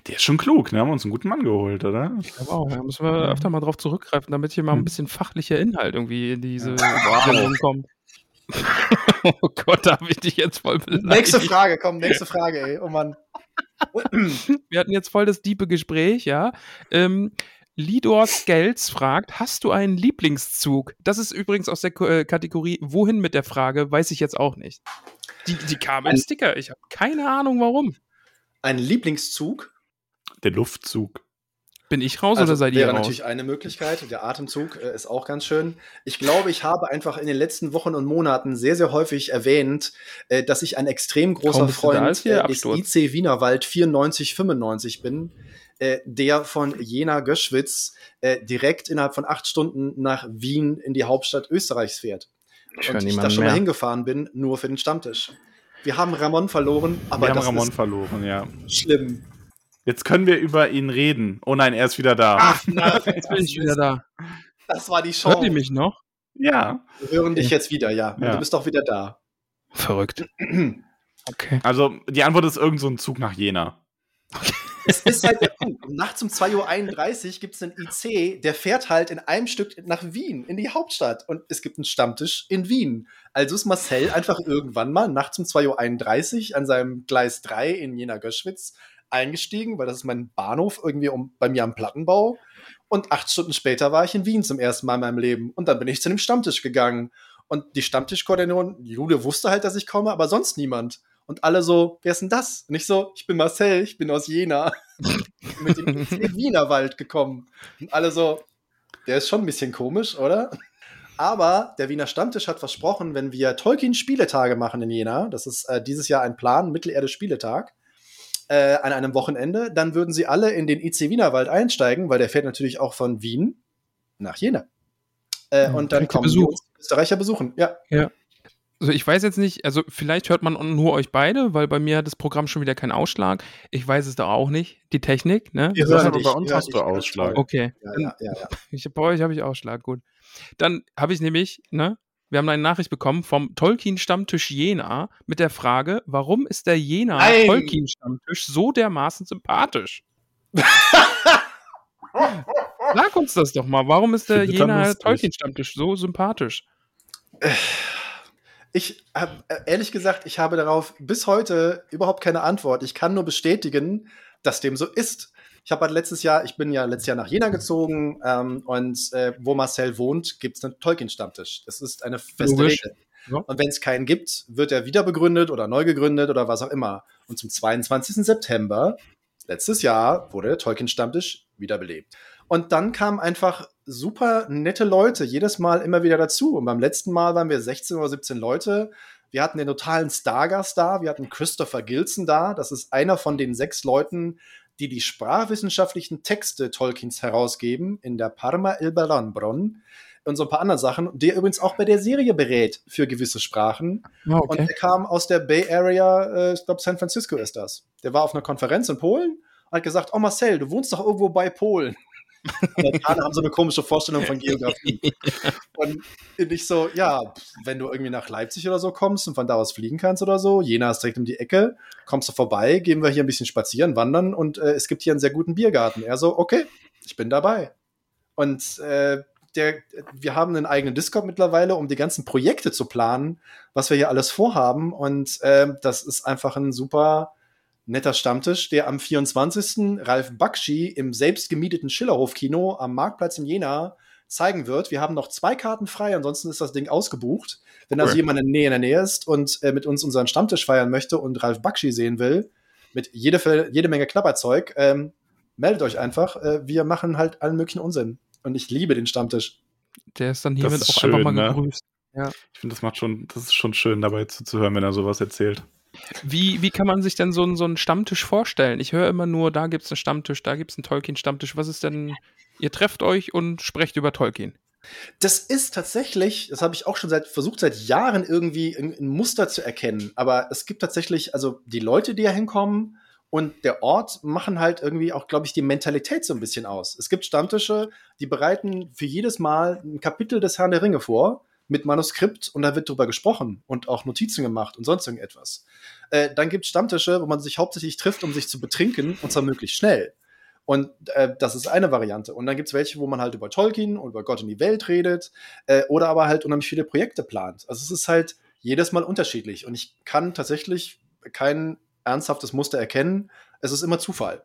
Der ist schon klug, ne? Haben wir uns einen guten Mann geholt, oder? Ich glaube auch. Da müssen wir öfter mal drauf zurückgreifen, damit hier mal ein hm. bisschen fachlicher Inhalt irgendwie in diese wow. kommt. oh Gott, da habe ich dich jetzt voll beleidigt. Nächste Frage, komm, nächste Frage, ey. Oh Mann. Wir hatten jetzt voll das diepe Gespräch, ja. Ähm, Lidor Skelz fragt, hast du einen Lieblingszug? Das ist übrigens aus der K äh, Kategorie Wohin mit der Frage, weiß ich jetzt auch nicht. Die, die kam ein Sticker, ich habe keine Ahnung warum. Ein Lieblingszug? Der Luftzug. Bin ich raus also oder seid ihr raus? Wäre natürlich eine Möglichkeit. Der Atemzug äh, ist auch ganz schön. Ich glaube, ich habe einfach in den letzten Wochen und Monaten sehr, sehr häufig erwähnt, äh, dass ich ein extrem großer Freund äh, des IC Wienerwald 9495 bin äh, der von Jena Göschwitz äh, direkt innerhalb von acht Stunden nach Wien in die Hauptstadt Österreichs fährt. Ich und ich da schon mehr. mal hingefahren bin, nur für den Stammtisch. Wir haben Ramon verloren, aber wir haben Ramon verloren, ja. Schlimm. Jetzt können wir über ihn reden. Oh nein, er ist wieder da. Ach, na, jetzt bin ich wieder da. Das war die Show. Hört ihr mich noch? Ja. Wir hören dich jetzt wieder, ja. ja. Du bist doch wieder da. Verrückt. okay. Also, die Antwort ist irgend so ein Zug nach Jena. Es ist halt der Punkt. nachts um 2.31 Uhr gibt es einen IC, der fährt halt in einem Stück nach Wien, in die Hauptstadt. Und es gibt einen Stammtisch in Wien. Also ist Marcel einfach irgendwann mal nachts um 2.31 Uhr an seinem Gleis 3 in Jena-Göschwitz eingestiegen, weil das ist mein Bahnhof irgendwie um, bei mir am Plattenbau. Und acht Stunden später war ich in Wien zum ersten Mal in meinem Leben. Und dann bin ich zu einem Stammtisch gegangen. Und die Stammtischkoordinatorin, Jude wusste halt, dass ich komme, aber sonst niemand. Und alle so, wer ist denn das? Und ich so, ich bin Marcel, ich bin aus Jena. mit dem Wienerwald gekommen. Und alle so, der ist schon ein bisschen komisch, oder? Aber der Wiener Stammtisch hat versprochen, wenn wir Tolkien-Spieletage machen in Jena, das ist äh, dieses Jahr ein Plan, Mittelerde-Spieletag, äh, an einem Wochenende, dann würden sie alle in den IC Wienerwald einsteigen, weil der fährt natürlich auch von Wien nach Jena. Äh, und dann kommen Besuch. die Österreicher besuchen. Ja. ja. Also ich weiß jetzt nicht, also vielleicht hört man nur euch beide, weil bei mir hat das Programm schon wieder keinen Ausschlag. Ich weiß es doch auch nicht, die Technik, ne? Wir hören aber bei uns hast du Ausschlag. Okay. Ja, ja, ja, ja. Ich, bei euch habe ich Ausschlag, gut. Dann habe ich nämlich, ne? Wir haben eine Nachricht bekommen vom Tolkien-Stammtisch Jena mit der Frage, warum ist der Jena-Tolkien-Stammtisch so dermaßen sympathisch? Sag uns das doch mal. Warum ist der Jena-Tolkien-Stammtisch so sympathisch? Ich habe ehrlich gesagt, ich habe darauf bis heute überhaupt keine Antwort. Ich kann nur bestätigen, dass dem so ist. Ich habe halt letztes Jahr, ich bin ja letztes Jahr nach Jena gezogen ähm, und äh, wo Marcel wohnt, gibt es einen Tolkien-Stammtisch. Das ist eine feste Logisch. Regel. Ja. Und wenn es keinen gibt, wird er wieder begründet oder neu gegründet oder was auch immer. Und zum 22. September letztes Jahr wurde der Tolkien-Stammtisch wiederbelebt. Und dann kamen einfach super nette Leute jedes Mal immer wieder dazu. Und beim letzten Mal waren wir 16 oder 17 Leute. Wir hatten den totalen Stargast da. Wir hatten Christopher Gilson da. Das ist einer von den sechs Leuten, die die sprachwissenschaftlichen Texte Tolkiens herausgeben in der Parma il Baranbron und so ein paar andere Sachen, der übrigens auch bei der Serie berät für gewisse Sprachen. Oh, okay. Und der kam aus der Bay Area, äh, ich glaube San Francisco ist das. Der war auf einer Konferenz in Polen und hat gesagt, oh Marcel, du wohnst doch irgendwo bei Polen. Amerikaner haben so eine komische Vorstellung von Geografie. Und ich so, ja, wenn du irgendwie nach Leipzig oder so kommst und von da aus fliegen kannst oder so, Jena ist direkt um die Ecke, kommst du vorbei, gehen wir hier ein bisschen spazieren, wandern und äh, es gibt hier einen sehr guten Biergarten. Er so, okay, ich bin dabei. Und äh, der, wir haben einen eigenen Discord mittlerweile, um die ganzen Projekte zu planen, was wir hier alles vorhaben. Und äh, das ist einfach ein super netter Stammtisch, der am 24. Ralf Bakshi im selbstgemieteten Schillerhof-Kino am Marktplatz in Jena zeigen wird. Wir haben noch zwei Karten frei, ansonsten ist das Ding ausgebucht. Wenn also jemand in der Nähe, in der Nähe ist und äh, mit uns unseren Stammtisch feiern möchte und Ralf Bakshi sehen will, mit jede, jede Menge Knapperzeug, ähm, meldet euch einfach. Äh, wir machen halt allen möglichen Unsinn. Und ich liebe den Stammtisch. Der ist dann hiermit auch schön, einfach mal ne? gegrüßt. Ja. Ich finde, das macht schon, das ist schon schön, dabei zuzuhören, wenn er sowas erzählt. Wie, wie kann man sich denn so, einen, so einen Stammtisch vorstellen? Ich höre immer nur, da gibt es einen Stammtisch, da gibt es einen Tolkien-Stammtisch. Was ist denn, ihr trefft euch und sprecht über Tolkien? Das ist tatsächlich, das habe ich auch schon seit versucht seit Jahren irgendwie ein Muster zu erkennen. Aber es gibt tatsächlich, also die Leute, die da hinkommen und der Ort machen halt irgendwie auch, glaube ich, die Mentalität so ein bisschen aus. Es gibt Stammtische, die bereiten für jedes Mal ein Kapitel des Herrn der Ringe vor mit Manuskript und da wird drüber gesprochen und auch Notizen gemacht und sonst irgendetwas. Äh, dann gibt es Stammtische, wo man sich hauptsächlich trifft, um sich zu betrinken und zwar möglichst schnell. Und äh, das ist eine Variante. Und dann gibt es welche, wo man halt über Tolkien und über Gott in die Welt redet äh, oder aber halt unheimlich viele Projekte plant. Also es ist halt jedes Mal unterschiedlich. Und ich kann tatsächlich kein ernsthaftes Muster erkennen. Es ist immer Zufall.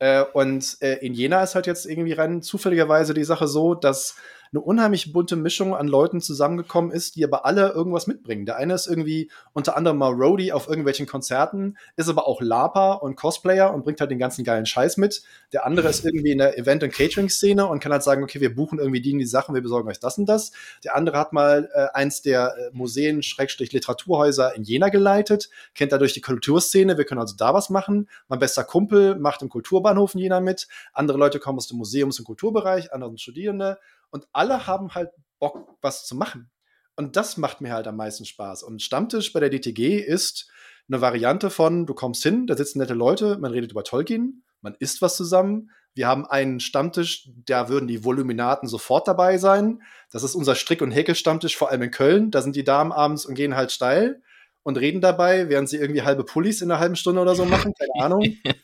Äh, und äh, in Jena ist halt jetzt irgendwie rein zufälligerweise die Sache so, dass eine unheimlich bunte Mischung an Leuten zusammengekommen ist, die aber alle irgendwas mitbringen. Der eine ist irgendwie unter anderem mal Roadie auf irgendwelchen Konzerten, ist aber auch Laper und Cosplayer und bringt halt den ganzen geilen Scheiß mit. Der andere ist irgendwie in der Event- und Catering-Szene und kann halt sagen, okay, wir buchen irgendwie die und die Sachen, wir besorgen euch das und das. Der andere hat mal äh, eins der äh, Museen, Schrägstrich Literaturhäuser in Jena geleitet, kennt dadurch die Kulturszene, wir können also da was machen. Mein bester Kumpel macht im Kulturbahnhof in Jena mit. Andere Leute kommen aus dem Museums- und Kulturbereich, andere sind Studierende und alle haben halt Bock, was zu machen. Und das macht mir halt am meisten Spaß. Und Stammtisch bei der DTG ist eine Variante von, du kommst hin, da sitzen nette Leute, man redet über Tolkien, man isst was zusammen. Wir haben einen Stammtisch, da würden die Voluminaten sofort dabei sein. Das ist unser Strick- und Häkel-Stammtisch, vor allem in Köln. Da sind die Damen abends und gehen halt steil und reden dabei, während sie irgendwie halbe Pullis in einer halben Stunde oder so machen. Keine Ahnung.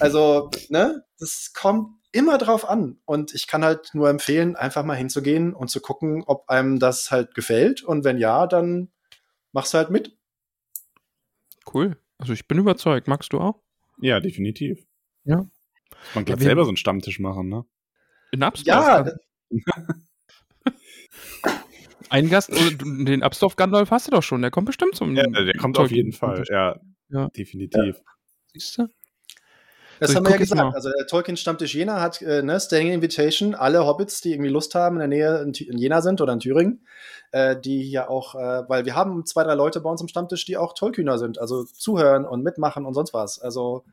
Also, ne, das kommt immer drauf an. Und ich kann halt nur empfehlen, einfach mal hinzugehen und zu gucken, ob einem das halt gefällt. Und wenn ja, dann machst du halt mit. Cool. Also ich bin überzeugt. Magst du auch? Ja, definitiv. Ja. Man kann ja, selber so einen Stammtisch machen, ne? In Absdorf? Ja. Ein Gast, den Absdorf Gandalf hast du doch schon, der kommt bestimmt zum. Ja, der kommt auf jeden Fall, ja. ja. Definitiv. Ja. Siehst du? Das so, haben wir ja gesagt. Also der Tolkien-Stammtisch Jena hat äh, ne, Standing Invitation, alle Hobbits, die irgendwie Lust haben, in der Nähe in, in Jena sind oder in Thüringen, äh, die ja auch, äh, weil wir haben zwei, drei Leute bei uns am Stammtisch, die auch Tolkiener sind, also zuhören und mitmachen und sonst was. Also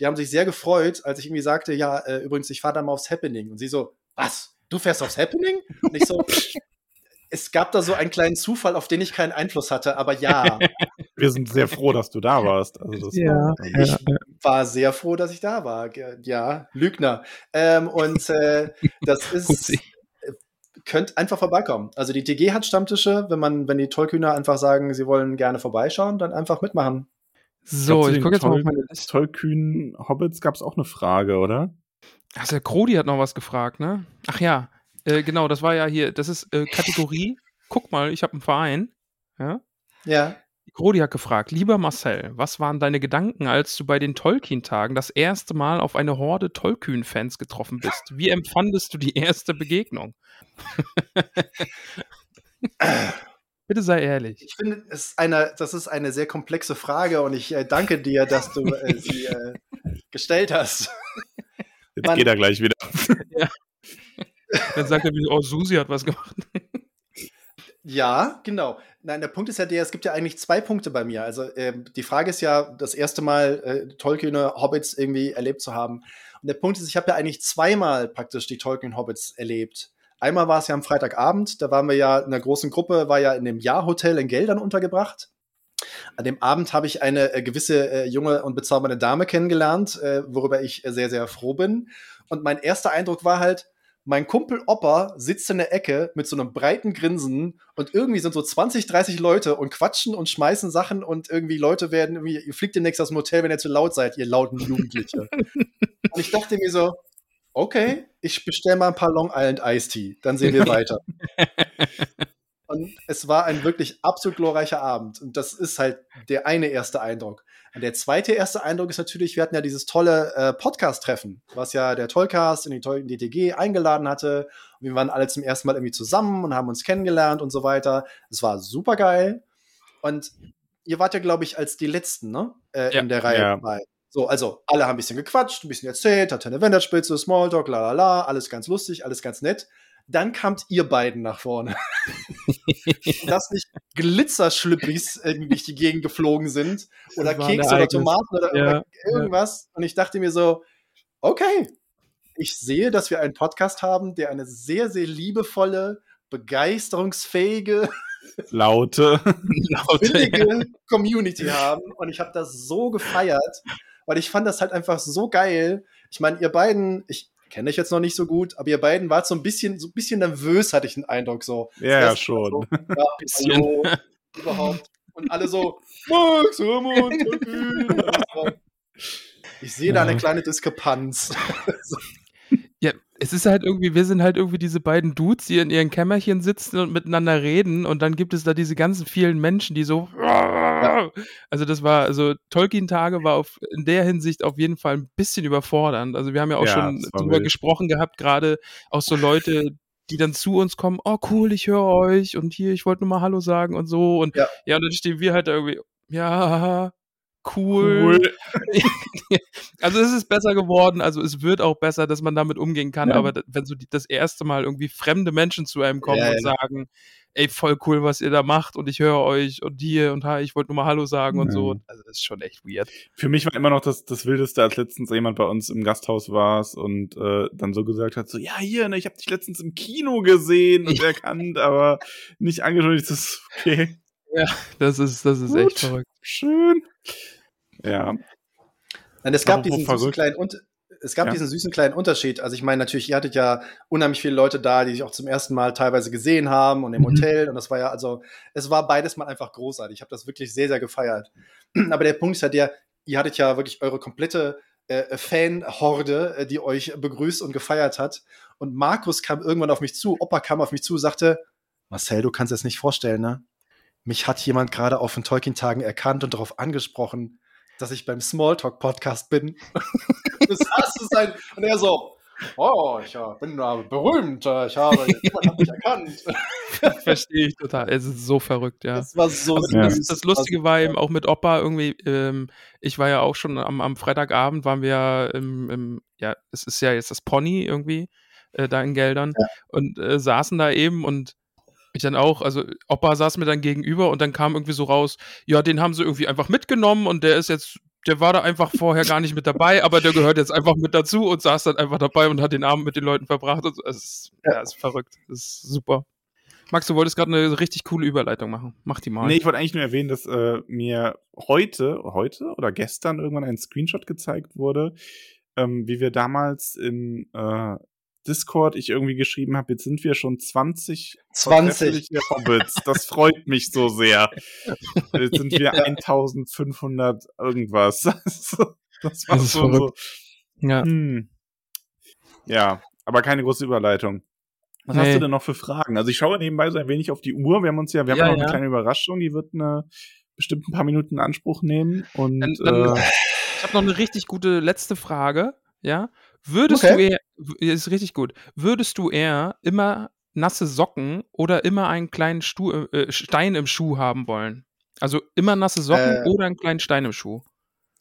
die haben sich sehr gefreut, als ich irgendwie sagte, ja, äh, übrigens, ich fahre da mal aufs Happening. Und sie so, was? Du fährst aufs Happening? Und ich so, es gab da so einen kleinen Zufall, auf den ich keinen Einfluss hatte, aber ja. Wir sind sehr froh, dass du da warst. Also ja, ich war sehr froh, dass ich da war. Ja, Lügner. Ähm, und äh, das ist. Könnt einfach vorbeikommen. Also die TG hat Stammtische, wenn man, wenn die Tollkühner einfach sagen, sie wollen gerne vorbeischauen, dann einfach mitmachen. So, ich, ich gucke jetzt mal auf meine Liste. Tollkühnen Hobbits gab es auch eine Frage, oder? Also der Krodi hat noch was gefragt, ne? Ach ja, äh, genau, das war ja hier, das ist äh, Kategorie. Guck mal, ich habe einen Verein. Ja. Ja. Grodi hat gefragt, lieber Marcel, was waren deine Gedanken, als du bei den Tolkien-Tagen das erste Mal auf eine Horde Tolkien-Fans getroffen bist? Wie empfandest du die erste Begegnung? Bitte sei ehrlich. Ich finde, es ist eine, das ist eine sehr komplexe Frage und ich äh, danke dir, dass du äh, sie äh, gestellt hast. Jetzt Man, geht er gleich wieder. Ja. Dann sagt er oh, Susi hat was gemacht. Ja, genau. Nein, der Punkt ist ja der, es gibt ja eigentlich zwei Punkte bei mir. Also äh, die Frage ist ja, das erste Mal äh, Tolkiener Hobbits irgendwie erlebt zu haben. Und der Punkt ist, ich habe ja eigentlich zweimal praktisch die Tolkien Hobbits erlebt. Einmal war es ja am Freitagabend, da waren wir ja in einer großen Gruppe, war ja in dem Jahrhotel in Geldern untergebracht. An dem Abend habe ich eine äh, gewisse äh, junge und bezaubernde Dame kennengelernt, äh, worüber ich sehr, sehr froh bin. Und mein erster Eindruck war halt, mein Kumpel Opa sitzt in der Ecke mit so einem breiten Grinsen und irgendwie sind so 20, 30 Leute und quatschen und schmeißen Sachen und irgendwie Leute werden irgendwie, ihr fliegt demnächst aus dem Hotel, wenn ihr zu laut seid, ihr lauten Jugendliche. und ich dachte mir so, okay, ich bestelle mal ein paar Long Island Ice Tea, dann sehen wir weiter. Und es war ein wirklich absolut glorreicher Abend. Und das ist halt der eine erste Eindruck. Und der zweite erste Eindruck ist natürlich, wir hatten ja dieses tolle äh, Podcast-Treffen, was ja der Tollcast in die tollen DTG eingeladen hatte. Und wir waren alle zum ersten Mal irgendwie zusammen und haben uns kennengelernt und so weiter. Es war super geil. Und ihr wart ja, glaube ich, als die Letzten, ne? Äh, ja. In der Reihe ja. dabei. So, also alle haben ein bisschen gequatscht, ein bisschen erzählt, hatte eine Wenderspitze, Smalltalk, la la la, alles ganz lustig, alles ganz nett. Dann kamt ihr beiden nach vorne. dass nicht Glitzerschlüppis irgendwie durch die Gegend geflogen sind oder Kekse oder Tomaten oder ja, irgendwas. Ja. Und ich dachte mir so, okay, ich sehe, dass wir einen Podcast haben, der eine sehr, sehr liebevolle, begeisterungsfähige, laute, laute Community haben. Und ich habe das so gefeiert, weil ich fand das halt einfach so geil. Ich meine, ihr beiden, ich, kenne ich jetzt noch nicht so gut, aber ihr beiden wart so ein bisschen, so ein bisschen nervös, hatte ich den Eindruck so. Ja, ja schon. So, ja, hallo, überhaupt. Und alle so, Max, Ich sehe da eine kleine Diskrepanz. Es ist halt irgendwie, wir sind halt irgendwie diese beiden Dudes, die in ihren Kämmerchen sitzen und miteinander reden und dann gibt es da diese ganzen vielen Menschen, die so also das war, also Tolkien-Tage war auf, in der Hinsicht auf jeden Fall ein bisschen überfordernd. Also wir haben ja auch ja, schon drüber wild. gesprochen gehabt, gerade auch so Leute, die dann zu uns kommen, oh cool, ich höre euch und hier, ich wollte nur mal Hallo sagen und so und ja, ja und dann stehen wir halt irgendwie, ja, cool. cool. also es ist besser geworden, also es wird auch besser, dass man damit umgehen kann, ja. aber wenn so die, das erste Mal irgendwie fremde Menschen zu einem kommen ja, und ja. sagen, ey, voll cool, was ihr da macht und ich höre euch und hier und hi, ich wollte nur mal Hallo sagen und so. Also das ist schon echt weird. Für mich war immer noch das, das Wildeste, als letztens jemand bei uns im Gasthaus war und äh, dann so gesagt hat, so, ja, hier, ne, ich habe dich letztens im Kino gesehen und erkannt, aber nicht angeschaut. Das ist okay. Ja, das ist, das ist Gut, echt verrückt. Schön. Ja. Nein, es gab diesen süßen kleinen und es gab ja. diesen süßen kleinen Unterschied. Also ich meine, natürlich, ihr hattet ja unheimlich viele Leute da, die sich auch zum ersten Mal teilweise gesehen haben und im mhm. Hotel. Und das war ja, also, es war beides mal einfach großartig. Ich habe das wirklich sehr, sehr gefeiert. Aber der Punkt ist ja der, ihr hattet ja wirklich eure komplette äh, Fan-Horde, äh, die euch begrüßt und gefeiert hat. Und Markus kam irgendwann auf mich zu, Opa kam auf mich zu, sagte, Marcel, du kannst es nicht vorstellen, ne? Mich hat jemand gerade auf den Tolkien-Tagen erkannt und darauf angesprochen, dass ich beim Smalltalk-Podcast bin. das hast du sein. Und er so, oh, ich bin berühmt, ich habe, jemand hat mich erkannt. Verstehe ich total. Es ist so verrückt, ja. Das war so das, das, Lustige war eben auch mit Opa irgendwie, ähm, ich war ja auch schon am, am Freitagabend, waren wir ja im, im, ja, es ist ja jetzt das Pony irgendwie, äh, da in Geldern ja. und äh, saßen da eben und ich dann auch, also Opa saß mir dann gegenüber und dann kam irgendwie so raus, ja, den haben sie irgendwie einfach mitgenommen und der ist jetzt, der war da einfach vorher gar nicht mit dabei, aber der gehört jetzt einfach mit dazu und saß dann einfach dabei und hat den Abend mit den Leuten verbracht. Und es ist, ja, ist verrückt. Das ist super. Max, du wolltest gerade eine richtig coole Überleitung machen. Mach die mal. Nee, ich wollte eigentlich nur erwähnen, dass äh, mir heute, heute oder gestern irgendwann ein Screenshot gezeigt wurde, ähm, wie wir damals in äh, Discord ich irgendwie geschrieben habe, jetzt sind wir schon 20 20 Hobbits. Das freut mich so sehr. Jetzt sind wir ja. 1500 irgendwas. das war das so, so. Ja. Hm. ja, aber keine große Überleitung. Was nee. hast du denn noch für Fragen? Also ich schaue nebenbei so ein wenig auf die Uhr. Wir haben uns ja, wir haben ja, noch eine ja. kleine Überraschung, die wird eine bestimmt ein paar Minuten in Anspruch nehmen. Und Dann, dann, äh, ich habe noch eine richtig gute letzte Frage. Ja, würdest Okay. du eher, ist richtig gut. Würdest du eher immer nasse Socken oder immer einen kleinen Stu äh, Stein im Schuh haben wollen? Also immer nasse Socken Äh. oder einen kleinen Stein im Schuh?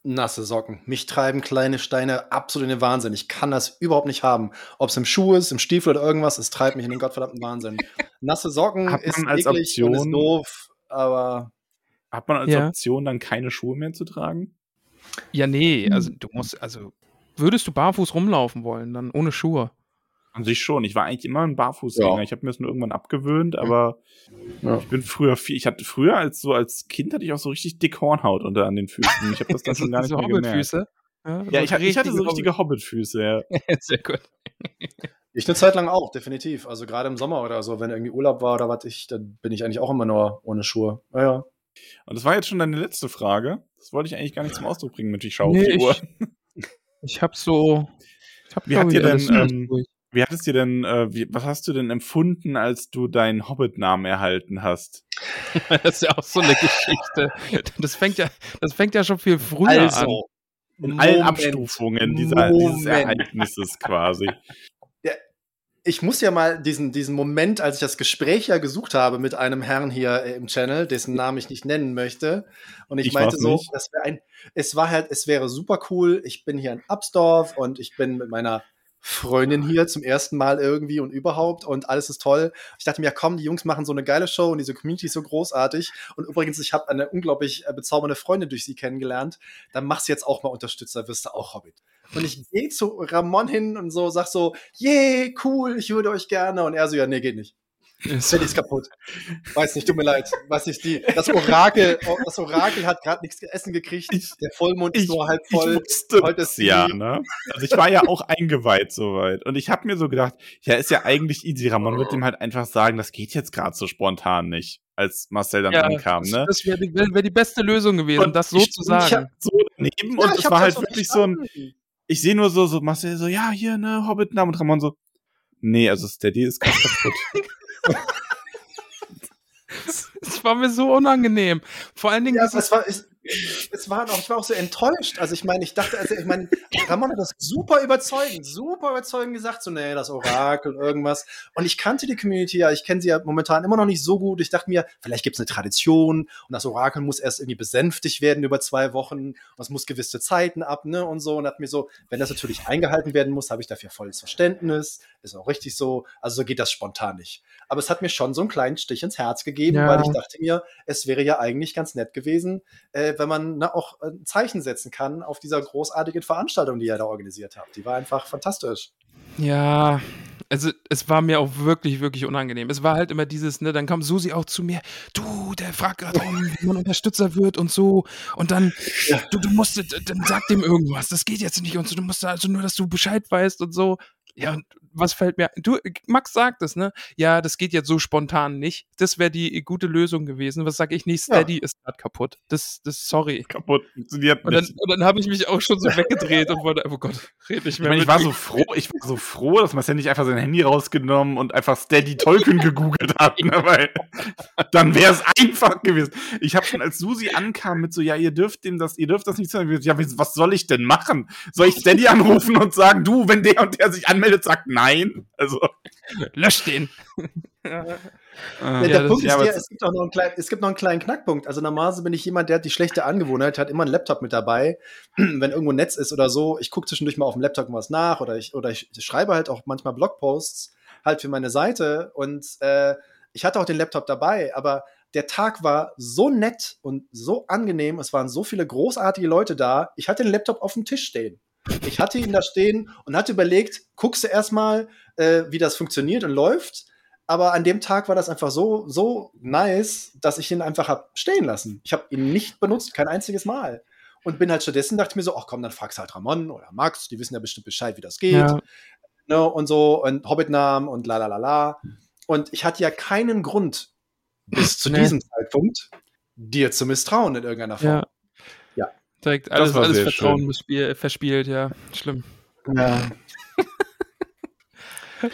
Nasse Socken. Mich treiben kleine Steine absolut in den Wahnsinn. Ich kann das überhaupt nicht haben. Ob es im Schuh ist, im Stiefel oder irgendwas, es treibt mich in den gottverdammten Wahnsinn. Nasse Socken ist als eklig und ist Option- doof, aber hat man als Ja. Option dann keine Schuhe mehr zu tragen? Ja, nee, also Hm. du musst, also würdest du barfuß rumlaufen wollen, dann ohne Schuhe? An sich schon. Ich war eigentlich immer ein Barfußgänger. Ja. Ich habe mir das nur irgendwann abgewöhnt, aber Ja. ich bin früher viel. Ich hatte früher als so als Kind hatte ich auch so richtig dick Hornhaut unter an den Füßen. Ich habe das dann schon gar nicht so mehr gemerkt. Hobbitfüße. Ja, Ja, so ich, hatte- ich hatte so richtige Hobbitfüße. Ja. Sehr gut. ich eine Zeit lang auch, definitiv. Also gerade im Sommer oder so, wenn irgendwie Urlaub war oder was ich, dann bin ich eigentlich auch immer nur ohne Schuhe. Ja, ja. Und das war jetzt schon deine letzte Frage. Das wollte ich eigentlich gar nicht zum Ausdruck bringen mit ich schaue Nee, auf die Uhr. ich, ich habe so. Ich hab, Wie hat dir denn, ähm, Wie hat es dir denn, äh, wie, was hast du denn empfunden, als du deinen Hobbit-Namen erhalten hast? das ist ja auch so eine Geschichte. Das fängt ja, das fängt ja schon viel früher an. Also, In allen Moment. Abstufungen dieser, dieses. Ereignisses quasi. Ich muss ja mal diesen, diesen Moment, als ich das Gespräch ja gesucht habe mit einem Herrn hier äh, im Channel, dessen Namen ich nicht nennen möchte. Und ich, Ich meinte so, das wäre ein, es war halt, es wäre super cool. Ich bin hier in Absdorf und ich bin mit meiner Freundin hier zum ersten Mal irgendwie und überhaupt und alles ist toll. Ich dachte mir, ja, komm, die Jungs machen so eine geile Show und diese Community ist so großartig. Und übrigens, ich habe eine unglaublich äh, bezaubernde Freundin durch sie kennengelernt. Dann machst du jetzt auch mal Unterstützer, wirst du auch Hobbit. Und ich gehe zu Ramon hin und so, sag so, yay, cool, ich würde euch gerne. Und er so, ja, nee, geht nicht. Handy ist kaputt. Weiß nicht, tut mir leid. Weiß nicht, die, das Orakel, das Orakel hat gerade nichts zu essen gekriegt. Ich- Der Vollmond ist ich- nur halb Ich voll. wusste Heute es ist ja, ne? Also ich war ja auch eingeweiht soweit. Und ich habe mir so gedacht, ja, ist ja eigentlich easy. Ramon wird dem halt einfach sagen, das geht jetzt gerade so spontan nicht, als Marcel dann ja, ankam, ne? Das, wäre die, wär, wär die beste Lösung gewesen, Und das so ich- zu ich sagen. hab so daneben Ja, und ich es war halt wirklich so ein. Ich sehe nur so, so Marcel so, ja, hier, ne, Hobbit-Namen und Ramon so, nee, also Steady ist kaputt. Es war mir so unangenehm. Vor allen Dingen, Ja, es war, es, es war auch, ich war auch so enttäuscht. Also ich meine, ich dachte, also ich meine, Ramon hat das super überzeugend, super überzeugend gesagt, so, nee, das Orakel, irgendwas. Und ich kannte die Community ja, ich kenne sie ja momentan immer noch nicht so gut. Ich dachte mir, vielleicht gibt es eine Tradition und das Orakel muss erst irgendwie besänftigt werden über zwei Wochen und es muss gewisse Zeiten ab, ne, und so. Und hat mir so, wenn das natürlich eingehalten werden muss, habe ich dafür volles Verständnis. Ist auch richtig so. Also so geht das spontan nicht. Aber es hat mir schon so einen kleinen Stich ins Herz gegeben, Ja. weil ich dachte mir, es wäre ja eigentlich ganz nett gewesen, äh, wenn man ne, auch äh, ein Zeichen setzen kann auf dieser großartigen Veranstaltung, die ihr da organisiert habt. Die war einfach fantastisch. Ja, also es war mir auch wirklich, wirklich unangenehm. Es war halt immer dieses, ne, dann kam Susi auch zu mir, du, der fragt gerade, um, wie man Unterstützer wird und so. Und dann, Ja. du, du musst, dann sag dem irgendwas, das geht jetzt nicht und so, du musst also nur, dass du Bescheid weißt und so. Ja, und was fällt mir, du, Max sagt es, ne? Ja, das geht jetzt so spontan nicht. Das wäre die gute Lösung gewesen. Was sag ich nicht? Ja. Steady ist gerade kaputt. Das, das, sorry. kaputt, funktioniert Und dann, nicht. und dann habe ich mich auch schon so weggedreht und wollte, oh Gott, red nicht Ich mehr ich mit war mir. so froh, ich war so froh, dass Marcel nicht einfach sein Handy rausgenommen und einfach Steady Tolkien gegoogelt hat, ne, weil dann wäre es einfach gewesen. Ich habe schon als Susi ankam mit so, ja, ihr dürft dem das, ihr dürft das nicht sagen. Ja, was soll ich denn machen? Soll ich Steady anrufen und sagen, du, wenn der und der sich anmeldet, sagt nein? Also, Lösch den. Ja, der das- Punkt ja, ist aber der, es gibt, auch noch einen kleinen, es gibt noch einen kleinen Knackpunkt. Also normalerweise bin ich jemand, der hat die schlechte Angewohnheit, hat immer einen Laptop mit dabei. Wenn irgendwo Netz ist oder so, ich gucke zwischendurch mal auf dem Laptop was nach oder ich, oder ich schreibe halt auch manchmal Blogposts halt für meine Seite und äh, ich hatte auch den Laptop dabei, aber der Tag war so nett und so angenehm. Es waren so viele großartige Leute da. Ich hatte den Laptop auf dem Tisch stehen. Ich hatte ihn da stehen und hatte überlegt, guckst du erstmal, äh, wie das funktioniert und läuft. Aber an dem Tag war das einfach so, so nice, dass ich ihn einfach hab stehen lassen. Ich habe ihn nicht benutzt, kein einziges Mal. Und bin halt stattdessen, dachte ich mir so, ach komm, dann fragst halt Ramon oder Max, die wissen ja bestimmt Bescheid, wie das geht. Ja. Ne, und so, und Hobbit-Namen und la la la la. Und ich hatte ja keinen Grund, bis zu Nee. diesem Zeitpunkt, dir zu misstrauen in irgendeiner Form. Ja. Direkt alles, war alles sehr Vertrauen schön. verspielt, ja. Schlimm. Ja.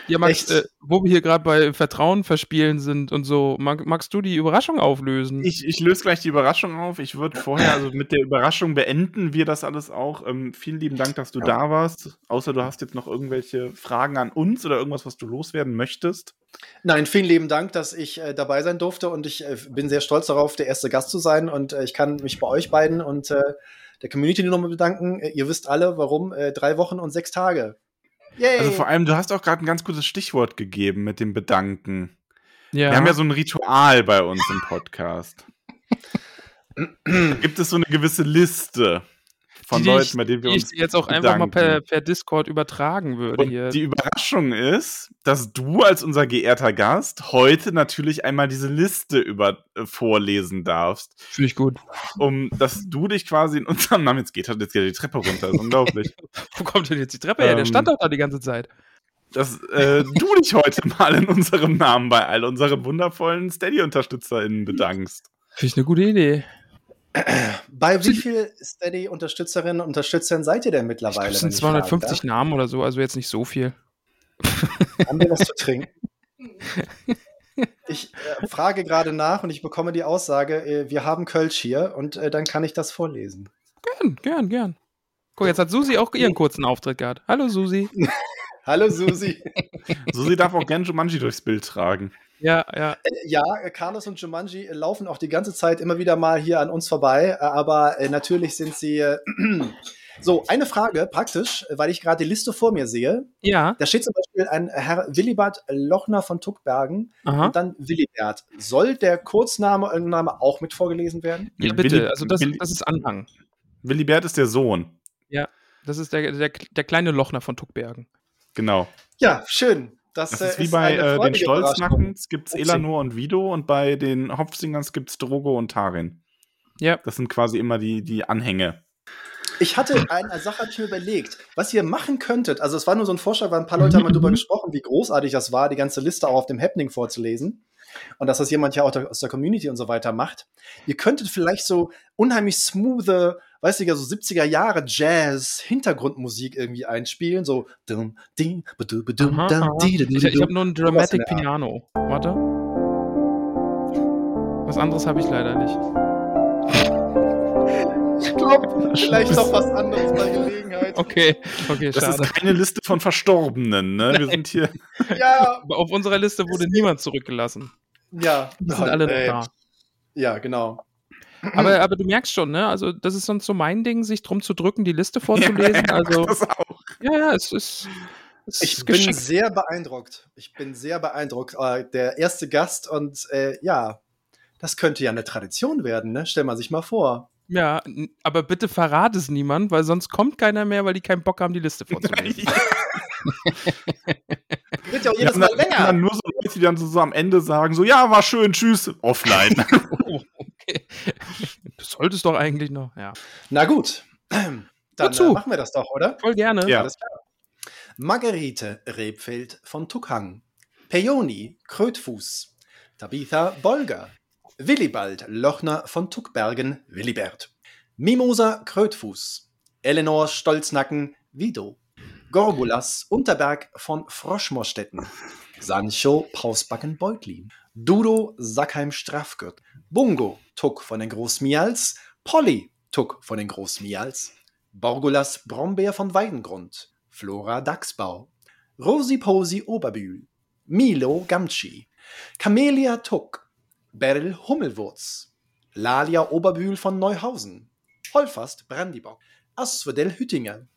Ja, Max, äh, wo wir hier gerade bei Vertrauen verspielen sind und so, mag, magst du die Überraschung auflösen? Ich, ich löse gleich die Überraschung auf. Ich würde vorher, also mit der Überraschung beenden wir das alles auch. Ähm, vielen lieben Dank, dass du ja. da warst. Außer du hast jetzt noch irgendwelche Fragen an uns oder irgendwas, was du loswerden möchtest. Nein, vielen lieben Dank, dass ich äh, dabei sein durfte und ich äh, bin sehr stolz darauf, der erste Gast zu sein und äh, ich kann mich bei euch beiden und äh, der Community nochmal bedanken. Äh, ihr wisst alle, warum. drei Wochen und sechs Tage. Yay. Also vor allem, du hast auch gerade ein ganz gutes Stichwort gegeben mit dem Bedanken. Ja. Wir haben ja so ein Ritual bei uns im Podcast. Gibt es so eine gewisse Liste? Von die, Leuten, bei denen wir uns. Die ich jetzt auch bedanken. einfach mal per, per, Discord übertragen würde. Und hier. Die Überraschung ist, dass du als unser geehrter Gast heute natürlich einmal diese Liste über äh, vorlesen darfst. Finde ich gut. Um dass du dich quasi in unserem Namen. Jetzt geht halt jetzt geht die Treppe runter. Das ist unglaublich. Wo kommt denn jetzt die Treppe her? Der ähm, stand doch da die ganze Zeit dass äh, du dich heute mal in unserem Namen bei all unseren wundervollen Steady-UnterstützerInnen bedankst. Finde ich eine gute Idee. Bei wie viel Steady-Unterstützerinnen und Unterstützern seid ihr denn mittlerweile? Das sind 250 Namen oder so, also jetzt nicht so viel. Haben wir was zu trinken? Ich äh, frage gerade nach und ich bekomme die Aussage, äh, wir haben Kölsch hier und äh, dann kann ich das vorlesen. Gern, gern, gern. Guck, jetzt hat Susi auch ihren kurzen Auftritt gehabt. Hallo Susi. Hallo Susi. Susi darf auch gern Jumanji durchs Bild tragen. Ja, ja. Äh, ja, Carlos und Jumanji laufen auch die ganze Zeit immer wieder mal hier an uns vorbei, äh, aber äh, natürlich sind sie. so, eine Frage praktisch, weil ich gerade die Liste vor mir sehe. Ja. Da steht zum Beispiel ein Herr Willibert Lochner von Tuckbergen Aha. und dann Willibert. Soll der Kurzname und Name auch mit vorgelesen werden? Ja, bitte. Willi, also, das, das ist Anhang. Willibert ist der Sohn. Ja, das ist der, der, der kleine Lochner von Tuckbergen. Genau. Ja, schön. Das, das ist äh, wie bei äh, den Stolznackens gibt es Elanor und Vido und bei den Hopfsingers gibt es Drogo und Tarin. Ja. Das sind quasi immer die, die Anhänge. Ich hatte eine Sache hab ich mir überlegt, was ihr machen könntet. Also es war nur so ein Vorschlag, weil ein paar Leute haben darüber gesprochen, wie großartig das war, die ganze Liste auch auf dem Happening vorzulesen und dass das jemand ja auch aus der Community und so weiter macht. Ihr könntet vielleicht so unheimlich smooth, weißt du ja, so 70er Jahre Jazz, Hintergrundmusik irgendwie einspielen, so dum, ding, badum, badum, aha, aha. Ich, ich habe nur ein Dramatic Piano. Warte. Was anderes habe ich leider nicht. Ich glaube, vielleicht noch was anderes bei Gelegenheit. Okay, okay, das schade. Das ist keine Liste von Verstorbenen, ne? Wir sind hier. ja. Auf unserer Liste wurde niemand zurückgelassen. Ja. Die sind alle noch da. Ja, genau. Aber, aber du merkst schon, ne? Also, das ist sonst so mein Ding, sich drum zu drücken, die Liste vorzulesen. Ja, also, das auch. Ja, ja, es ist. ich bin sehr beeindruckt. Ich bin sehr beeindruckt. Äh, der erste Gast und äh, ja, das könnte ja eine Tradition werden, ne? Stell mal sich mal vor. Ja, aber bitte verrat es niemand, weil sonst kommt keiner mehr, weil die keinen Bock haben, die Liste vorzulesen. Wird ja auch jedes Mal länger. Dann nur so Leute, die dann so, so, am Ende sagen, so, ja, war schön, tschüss, offline. Du solltest doch eigentlich noch, ja. Na gut, dann äh, machen wir das doch, oder? Voll gerne. Ja. Alles klar. Margarete Rebfeld von Tuckhang, Peony Krötfuß, Tabitha Bolger, Willibald Lochner von Tuckbergen, Willibert. Mimosa Krötfuß. Eleanor Stolznacken, Vido. Gorbulas Unterberg von Froschmorstetten. Sancho Pausbacken Beutlin. Dudo Sackheim Strafgürt. Bungo Tuck von den Großmials. Polly Tuck von den Großmials. Borgulas Brombeer von Weidengrund. Flora Dachsbau. Rosi Posi Oberbühl. Milo Gamci. Camelia Tuck. Beryl Hummelwurz, Lalia Oberbühl von Neuhausen, Holfast Brandibock, Asphodel Hüttinger,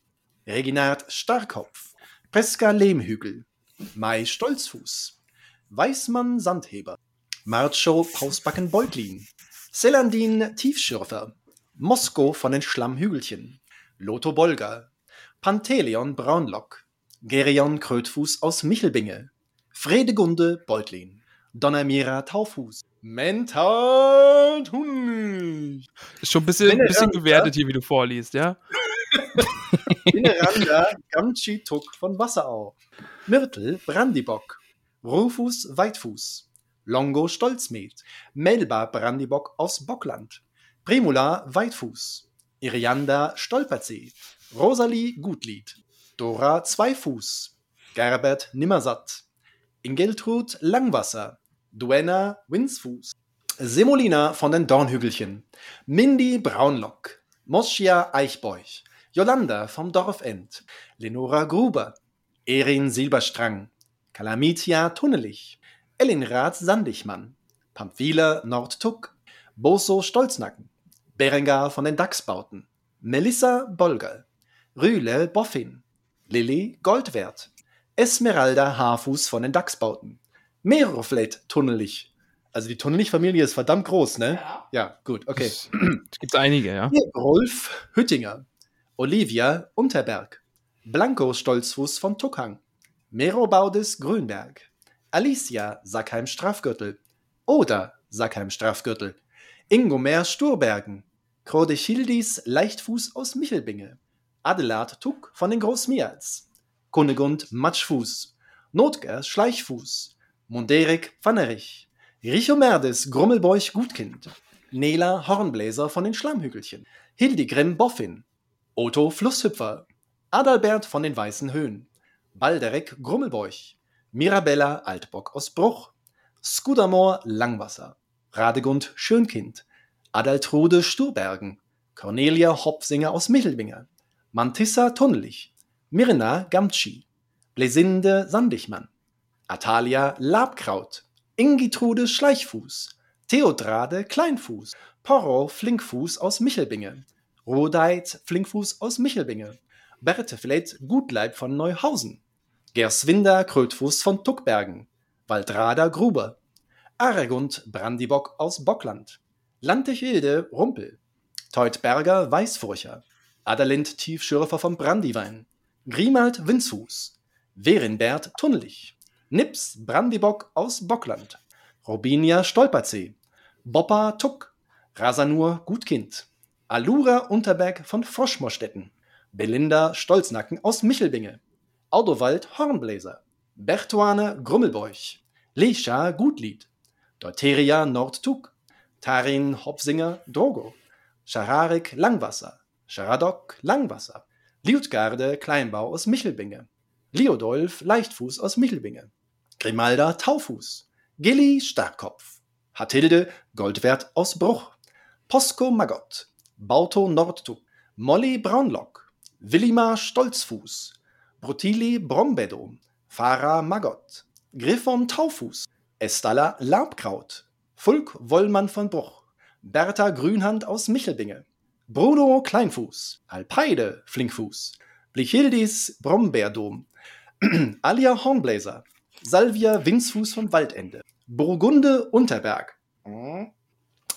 Reginat Starkopf, Preska Lehmhügel, Mai Stolzfuß, Weißmann Sandheber, Marcho Pausbacken Beutlin, Selandin Tiefschürfer, Mosko von den Schlammhügelchen, Lotho Bolger, Panteleon Braunlock, Gerion Krötfuß aus Michelbinge, Fredegunde Beutlin, Donnermira Taufuß, Mental Tunnel. Ist schon ein bisschen, ein bisschen gewertet hier, wie du vorliest, ja? Inneranda Gamchi Tuck von Wasserau. Myrtle Brandibock. Rufus Weitfuß. Longo Stolzmet. Melba Brandibock aus Bockland. Primula Weitfuß. Irianda Stolpersee. Rosalie Gutlied. Dora Zweifuß. Gerbert Nimmersatt, Ingeltrud Langwasser, Duenna Winsfuß, Semolina von den Dornhügelchen, Mindy Braunlock, Moschia Eichbeuch, Jolanda vom Dorfend, Lenora Gruber, Erin Silberstrang, Kalamitia Tunnelich, Ellinrad Sandigmann, Pamphila Nordtuck, Boso Stolznacken, Berengar von den Dachsbauten, Melissa Bolger, Rühle Boffin, Lilly Goldwert, Esmeralda Haarfuß von den Dachsbauten, Meroflet Tunnelich. Also die Tunnelich-Familie ist verdammt groß, ne? Ja, ja gut, okay. Es gibt einige, ja. Rolf Hüttinger, Olivia Unterberg, Blanco Stolzfuß von Tuckhang, Mero Baudes Grünberg, Alicia Sackheim Strafgürtel, Oder Sackheim Strafgürtel, Ingomer Sturbergen, Hildis Leichtfuß aus Michelbinge, Adelard Tuck von den Großmials, Kunegund Matschfuß, Notger Schleichfuß, Munderik Pfannerich, Richomerdes Grummelbeuch Gutkind, Nela Hornbläser von den Schlammhügelchen, Hildegrim Boffin, Otto Flusshüpfer, Adalbert von den Weißen Höhen, Balderek Grummelbeuch, Mirabella Altbock aus Bruch, Skudamor Langwasser, Radegund Schönkind, Adaltrude Sturbergen, Cornelia Hopfsinger aus Mittelbinger, Mantissa Tunnelich, Mirna Gamtschi, Blesinde Sandigmann, Atalia Labkraut, Ingitrude Schleichfuß, Theodrade Kleinfuß, Porro Flinkfuß aus Michelbinge, Rodeit Flinkfuß aus Michelbinge, Bertefled Gutleib von Neuhausen, Gerswinder Krötfuß von Tuckbergen, Waldrader Gruber, Aregund Brandibock aus Bockland, Lantechilde Rumpel, Teutberger Weißfurcher, Adalind Tiefschürfer vom Brandiwein, Grimald Winzhus, Werinbert Tunnelich, Nips Brandibock aus Bockland, Robinia Stolperzee, Boppa Tuck, Rasanur Gutkind, Alura Unterberg von Froschmorstetten, Belinda Stolznacken aus Michelbinge, Audowald Hornbläser, Bertuane Grummelbeuch, Lescha Gutlied, Deuteria Nordtuck, Tarin Hopsinger Drogo, Schararik Langwasser, Scharadok Langwasser, Liutgarde Kleinbau aus Michelbinge, Liodolf Leichtfuß aus Michelbinge, Grimalda Taufuß, Gilly Starkkopf, Hatilde Goldwert aus Bruch, Posko Magott, Bauto Nordtuck, Molly Braunlock, Willima Stolzfuß, Brutili Brombedo, Farah Magott, Griffon Taufuß, Estalla Labkraut, Fulk Wollmann von Bruch, Bertha Grünhand aus Michelbinge, Bruno Kleinfuß, Alpeide Flinkfuß, Blichildis Brombeerdom, Alia Hornbläser, Salvia Winzfuß von Waldende, Burgunde Unterberg,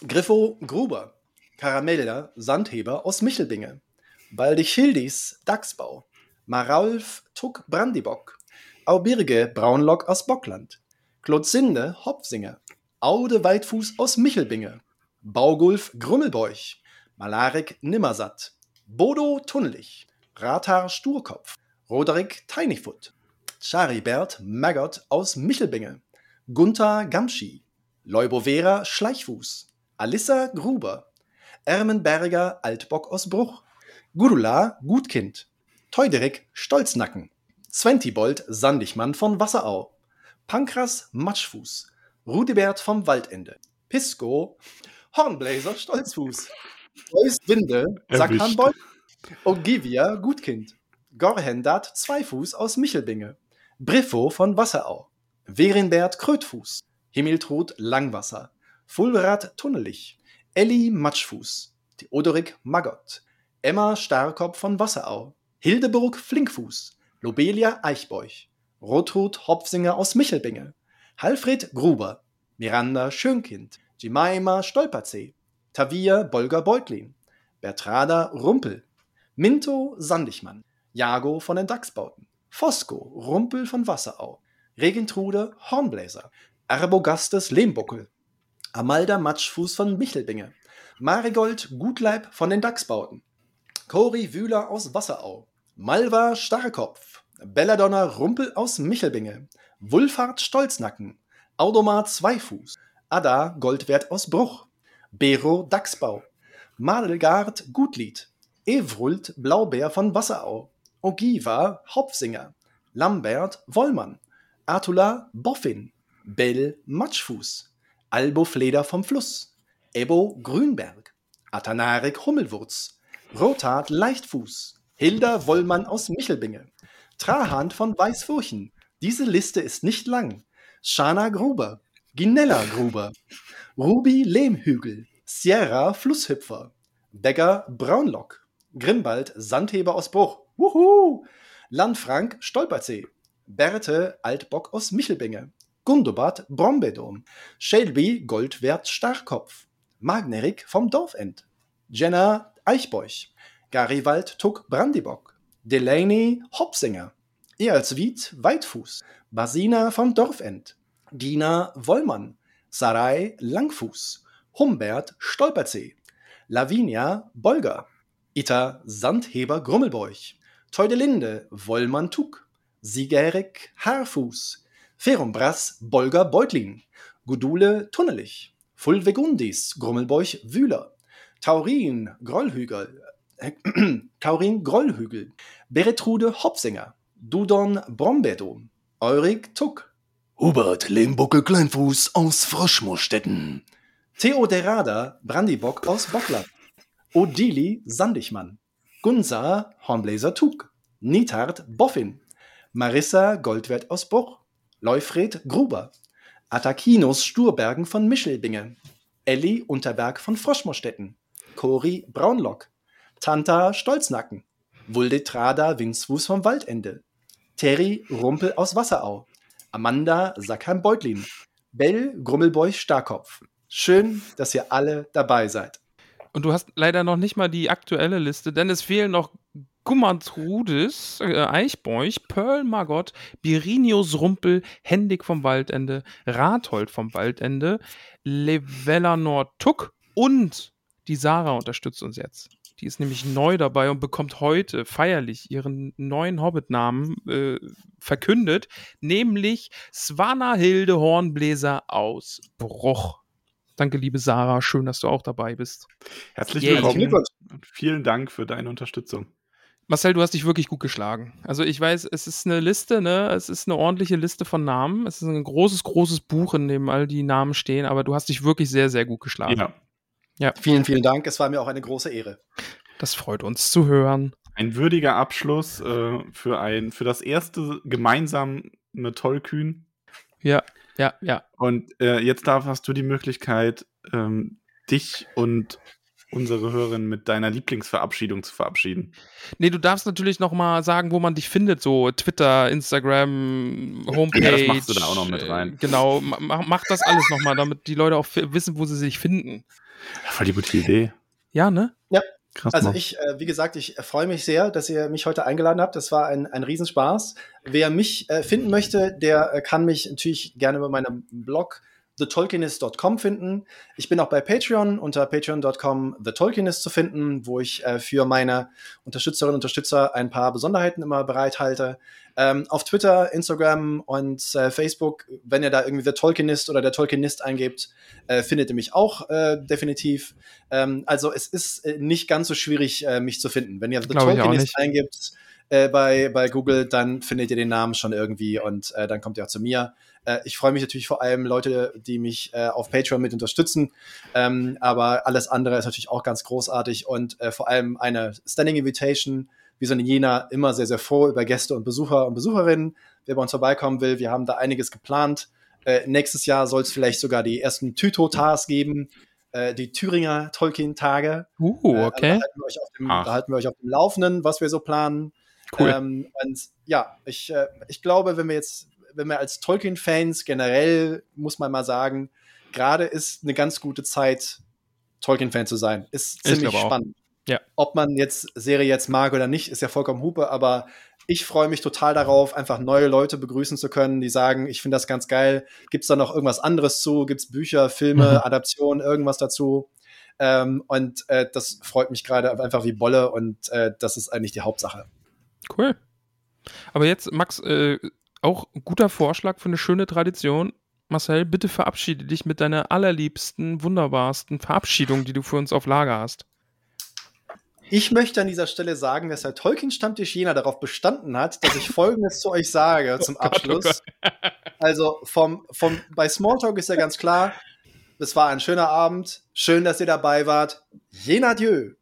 Griffo Gruber, Karamella Sandheber aus Michelbinge, Baldichildis Dachsbau, Maralf Tuck Brandibock, Aubirge Braunlock aus Bockland, Klotzinde Hopfsinger, Aude Weitfuß aus Michelbinge, Baugulf Grummelbeuch, Malarik Nimmersatt, Bodo Tunnelich, Ratar Sturkopf, Roderick Teinigfoot, Charibert Maggot aus Michelbinge, Gunther Gamschi, Leubovera Schleichfuß, Alissa Gruber, Ermenberger Altbock aus Bruch, Gudula Gutkind, Teuderik Stolznacken, Zwentibold Sandigmann von Wasserau, Pankras Matschfuß, Rudibert vom Waldende, Pisco, Hornbläser Stolzfuß, Reus Winde, Sackhan Boll, Ogivia Gutkind, Gorhendat Zweifuß aus Michelbinge, Briffo von Wasserau, Werinbert Krötfuß, Himmeltrud Langwasser, Fulrad Tunnelich, Elli Matschfuß, Theodorik Magott, Emma Starkopf von Wasserau, Hildeburg Flinkfuß, Lobelia Eichbeuch, Rotrud Hopfsinger aus Michelbinge, Halfred Gruber, Miranda Schönkind, Jimaima Stolperzee, Tavia Bolger Beutlin, Bertrada Rumpel, Minto Sandigmann, Jago von den Dachsbauten, Fosco Rumpel von Wasserau, Regentrude Hornbläser, Erbogastes Lehmbuckel, Amalda Matschfuß von Michelbinge, Marigold Gutleib von den Dachsbauten, Cori Wühler aus Wasserau, Malva Starrkopf, Belladonna Rumpel aus Michelbinge, Wulfhard Stolznacken, Audomar Zweifuß, Ada Goldwert aus Bruch, Bero Dachsbau, Madelgard Gutlied, Evrult Blaubeer von Wasserau, Ogiva Hopfsinger, Lambert Wollmann, Artula Boffin, Bell Matschfuß, Albo Fleder vom Fluss, Ebo Grünberg, Atanarik Hummelwurz, Rotat Leichtfuß, Hilda Wollmann aus Michelbinge, Trahand von Weißfurchen. Diese Liste ist nicht lang. Shana Gruber, Ginella Gruber, Ruby Lehmhügel, Sierra Flusshüpfer, Begger Braunlock, Grimbald Sandheber aus Bruch, Wuhu! Landfrank Stolperzee, Berthe Altbock aus Michelbinge, Gundobad Brombedom, Shelby Goldwert Starkopf, Magnerik vom Dorfend, Jenna Eichbeuch, Garibald Tuck Brandibock, Delaney Hopsinger, Ealswied Weitfuß, Basina vom Dorfend, Dina Wollmann, Sarai Langfuß, Humbert Stolperzee, Lavinia Bolger, Ita Sandheber Grummelbeuch, Teudelinde Wollmann Tuck, Siegerik Haarfuß, Ferumbras Bolger Beutlin, Gudule Tunnelich, Fulvegundis Grummelbeuch Wühler, Taurin Grollhügel, Taurin Grollhügel, Beretrude Hopsinger, Dudon Brombedo, Eurik Tuck, Hubert Lehmbuckel Kleinfuß aus Froschmoorstetten, Theoderada Brandibock aus Bockland, Odili Sandigmann, Gunsa Hornbläser Tuck, Nithard Boffin, Marissa Goldwert aus Bruch, Leufred Gruber, Atakinos Sturbergen von Mischelbinge, Elli Unterberg von Froschmoorstetten, Cori Braunlock, Tanta Stolznacken, Wuldetrada Winzfuß vom Waldende, Terry Rumpel aus Wasserau, Amanda Sackheim-Beutlin, Bell Grummelboy Starkopf. Schön, dass ihr alle dabei seid. Und du hast leider noch nicht mal die aktuelle Liste, denn es fehlen noch Gummantrudis, äh, Eichbeuch, Pearl Margot, Birinius Rumpel, Hendig vom Waldende, Rathold vom Waldende, Levelanor Tuck und die Sarah unterstützt uns jetzt. Die ist nämlich neu dabei und bekommt heute feierlich ihren neuen Hobbit-Namen äh, verkündet, nämlich Svana Hilde Hornbläser aus Bruch. Danke, liebe Sarah. Schön, dass du auch dabei bist. Herzlich yeah. willkommen und vielen Dank für deine Unterstützung. Marcel, du hast dich wirklich gut geschlagen. Also ich weiß, es ist eine Liste, ne? Es ist eine ordentliche Liste von Namen. Es ist ein großes, großes Buch, in dem all die Namen stehen, aber du hast dich wirklich sehr, sehr gut geschlagen. Ja. Ja. Vielen, vielen Dank. Es war mir auch eine große Ehre. Das freut uns zu hören. Ein würdiger Abschluss äh, für, ein, für das erste gemeinsame Tollkühn. Ja, ja, ja. Und äh, jetzt darf, hast du die Möglichkeit, ähm, dich und unsere Hörerin mit deiner Lieblingsverabschiedung zu verabschieden. Nee, du darfst natürlich noch mal sagen, wo man dich findet, so Twitter, Instagram, Homepage. Ja, das machst du da auch noch mit rein. Genau, mach, mach das alles noch mal, damit die Leute auch wissen, wo sie sich finden. Voll die gute Idee. Ja, ne? Ja. Krass, also ich, äh, wie gesagt, ich freue mich sehr, dass ihr mich heute eingeladen habt. Das war ein, ein Riesenspaß. Wer mich äh, finden möchte, der äh, kann mich natürlich gerne über meinen Blog thetolkienist.com finden. Ich bin auch bei Patreon unter patreon.com thetolkienist zu finden, wo ich äh, für meine Unterstützerinnen und Unterstützer ein paar Besonderheiten immer bereithalte. Ähm, auf Twitter, Instagram und äh, Facebook, wenn ihr da irgendwie The Tolkienist oder der Tolkienist eingebt, äh, findet ihr mich auch äh, definitiv. Ähm, also es ist äh, nicht ganz so schwierig, äh, mich zu finden. Wenn ihr The Tolkienist eingibt, äh, bei, bei Google, dann findet ihr den Namen schon irgendwie und äh, dann kommt ihr auch zu mir. Äh, ich freue mich natürlich vor allem Leute, die mich äh, auf Patreon mit unterstützen, ähm, aber alles andere ist natürlich auch ganz großartig und äh, vor allem eine Standing Invitation. Wir sind in Jena immer sehr, sehr froh über Gäste und Besucher und Besucherinnen. Wer bei uns vorbeikommen will, wir haben da einiges geplant. Äh, nächstes Jahr soll es vielleicht sogar die ersten Tyto-Tars geben die Thüringer Tolkien-Tage. Uh, okay. Da, halten da, halten wir euch auf dem Laufenden, was wir so planen. Cool. Ähm, und ja, ich, äh, ich glaube, wenn wir jetzt, wenn wir als Tolkien-Fans generell, muss man mal sagen, gerade ist eine ganz gute Zeit, Tolkien-Fan zu sein. Ist ziemlich spannend. Ja. Ob man jetzt Serie jetzt mag oder nicht, ist ja vollkommen Hupe, aber ich freue mich total darauf, einfach neue Leute begrüßen zu können, die sagen, ich finde das ganz geil. Gibt es da noch irgendwas anderes zu? Gibt es Bücher, Filme, mhm. Adaptionen, irgendwas dazu? Ähm, und äh, das freut mich gerade einfach wie Bolle und äh, das ist eigentlich die Hauptsache. Cool. Aber jetzt, Max, äh, auch ein guter Vorschlag für eine schöne Tradition. Marcel, bitte verabschiede dich mit deiner allerliebsten, wunderbarsten Verabschiedung, die du für uns auf Lager hast. Ich möchte an dieser Stelle sagen, dass der Tolkien-Stammtisch Jena darauf bestanden hat, dass ich Folgendes zu euch sage zum Abschluss. Also vom, vom, bei Smalltalk ist ja ganz klar, es war ein schöner Abend. Schön, dass ihr dabei wart. Jena Dieu.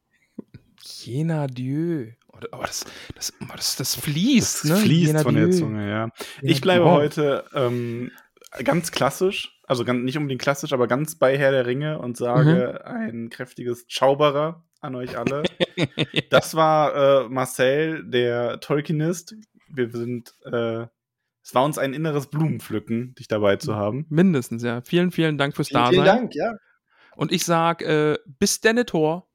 Jena Dieu. Oh, das, das, das, das fließt, ne? fließt Jena von der Zunge, ja. Ich bleibe heute ähm, ganz klassisch, also ganz, nicht unbedingt klassisch, aber ganz bei Herr der Ringe und sage mhm. ein kräftiges Zauberer an euch alle. das war äh, Marcel, der Tolkienist. Wir sind, äh, es war uns ein inneres Blumenpflücken, dich dabei zu haben. Mindestens, ja. Vielen, vielen Dank fürs vielen, Dasein. Vielen Dank, ja. Und ich sag, äh, bis Tor.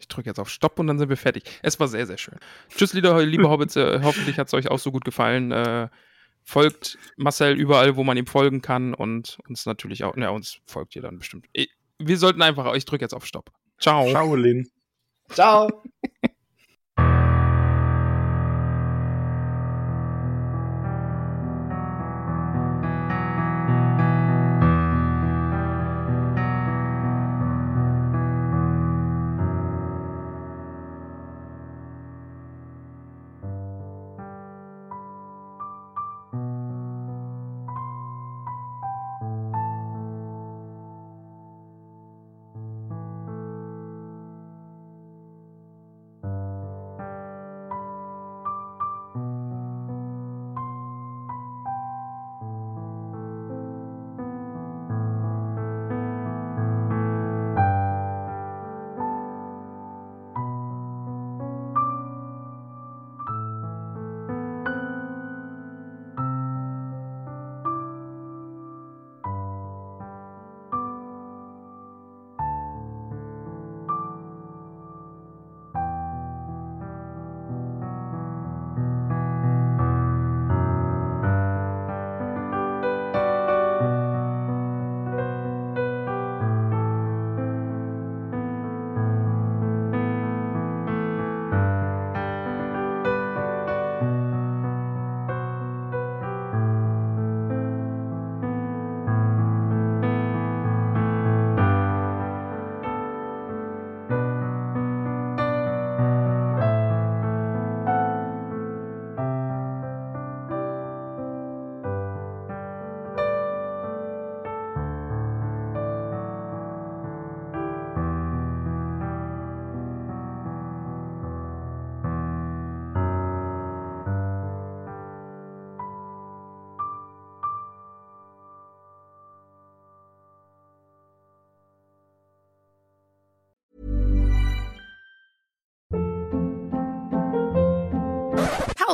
Ich drücke jetzt auf Stopp und dann sind wir fertig. Es war sehr, sehr schön. Tschüss, liebe, liebe Hobbits. Hoffentlich hat es euch auch so gut gefallen. Äh, folgt Marcel überall, wo man ihm folgen kann und uns natürlich auch. Ne, uns folgt ihr dann bestimmt. Wir sollten einfach, ich drücke jetzt auf Stopp. Ciao. Ciao, Lin. Ciao.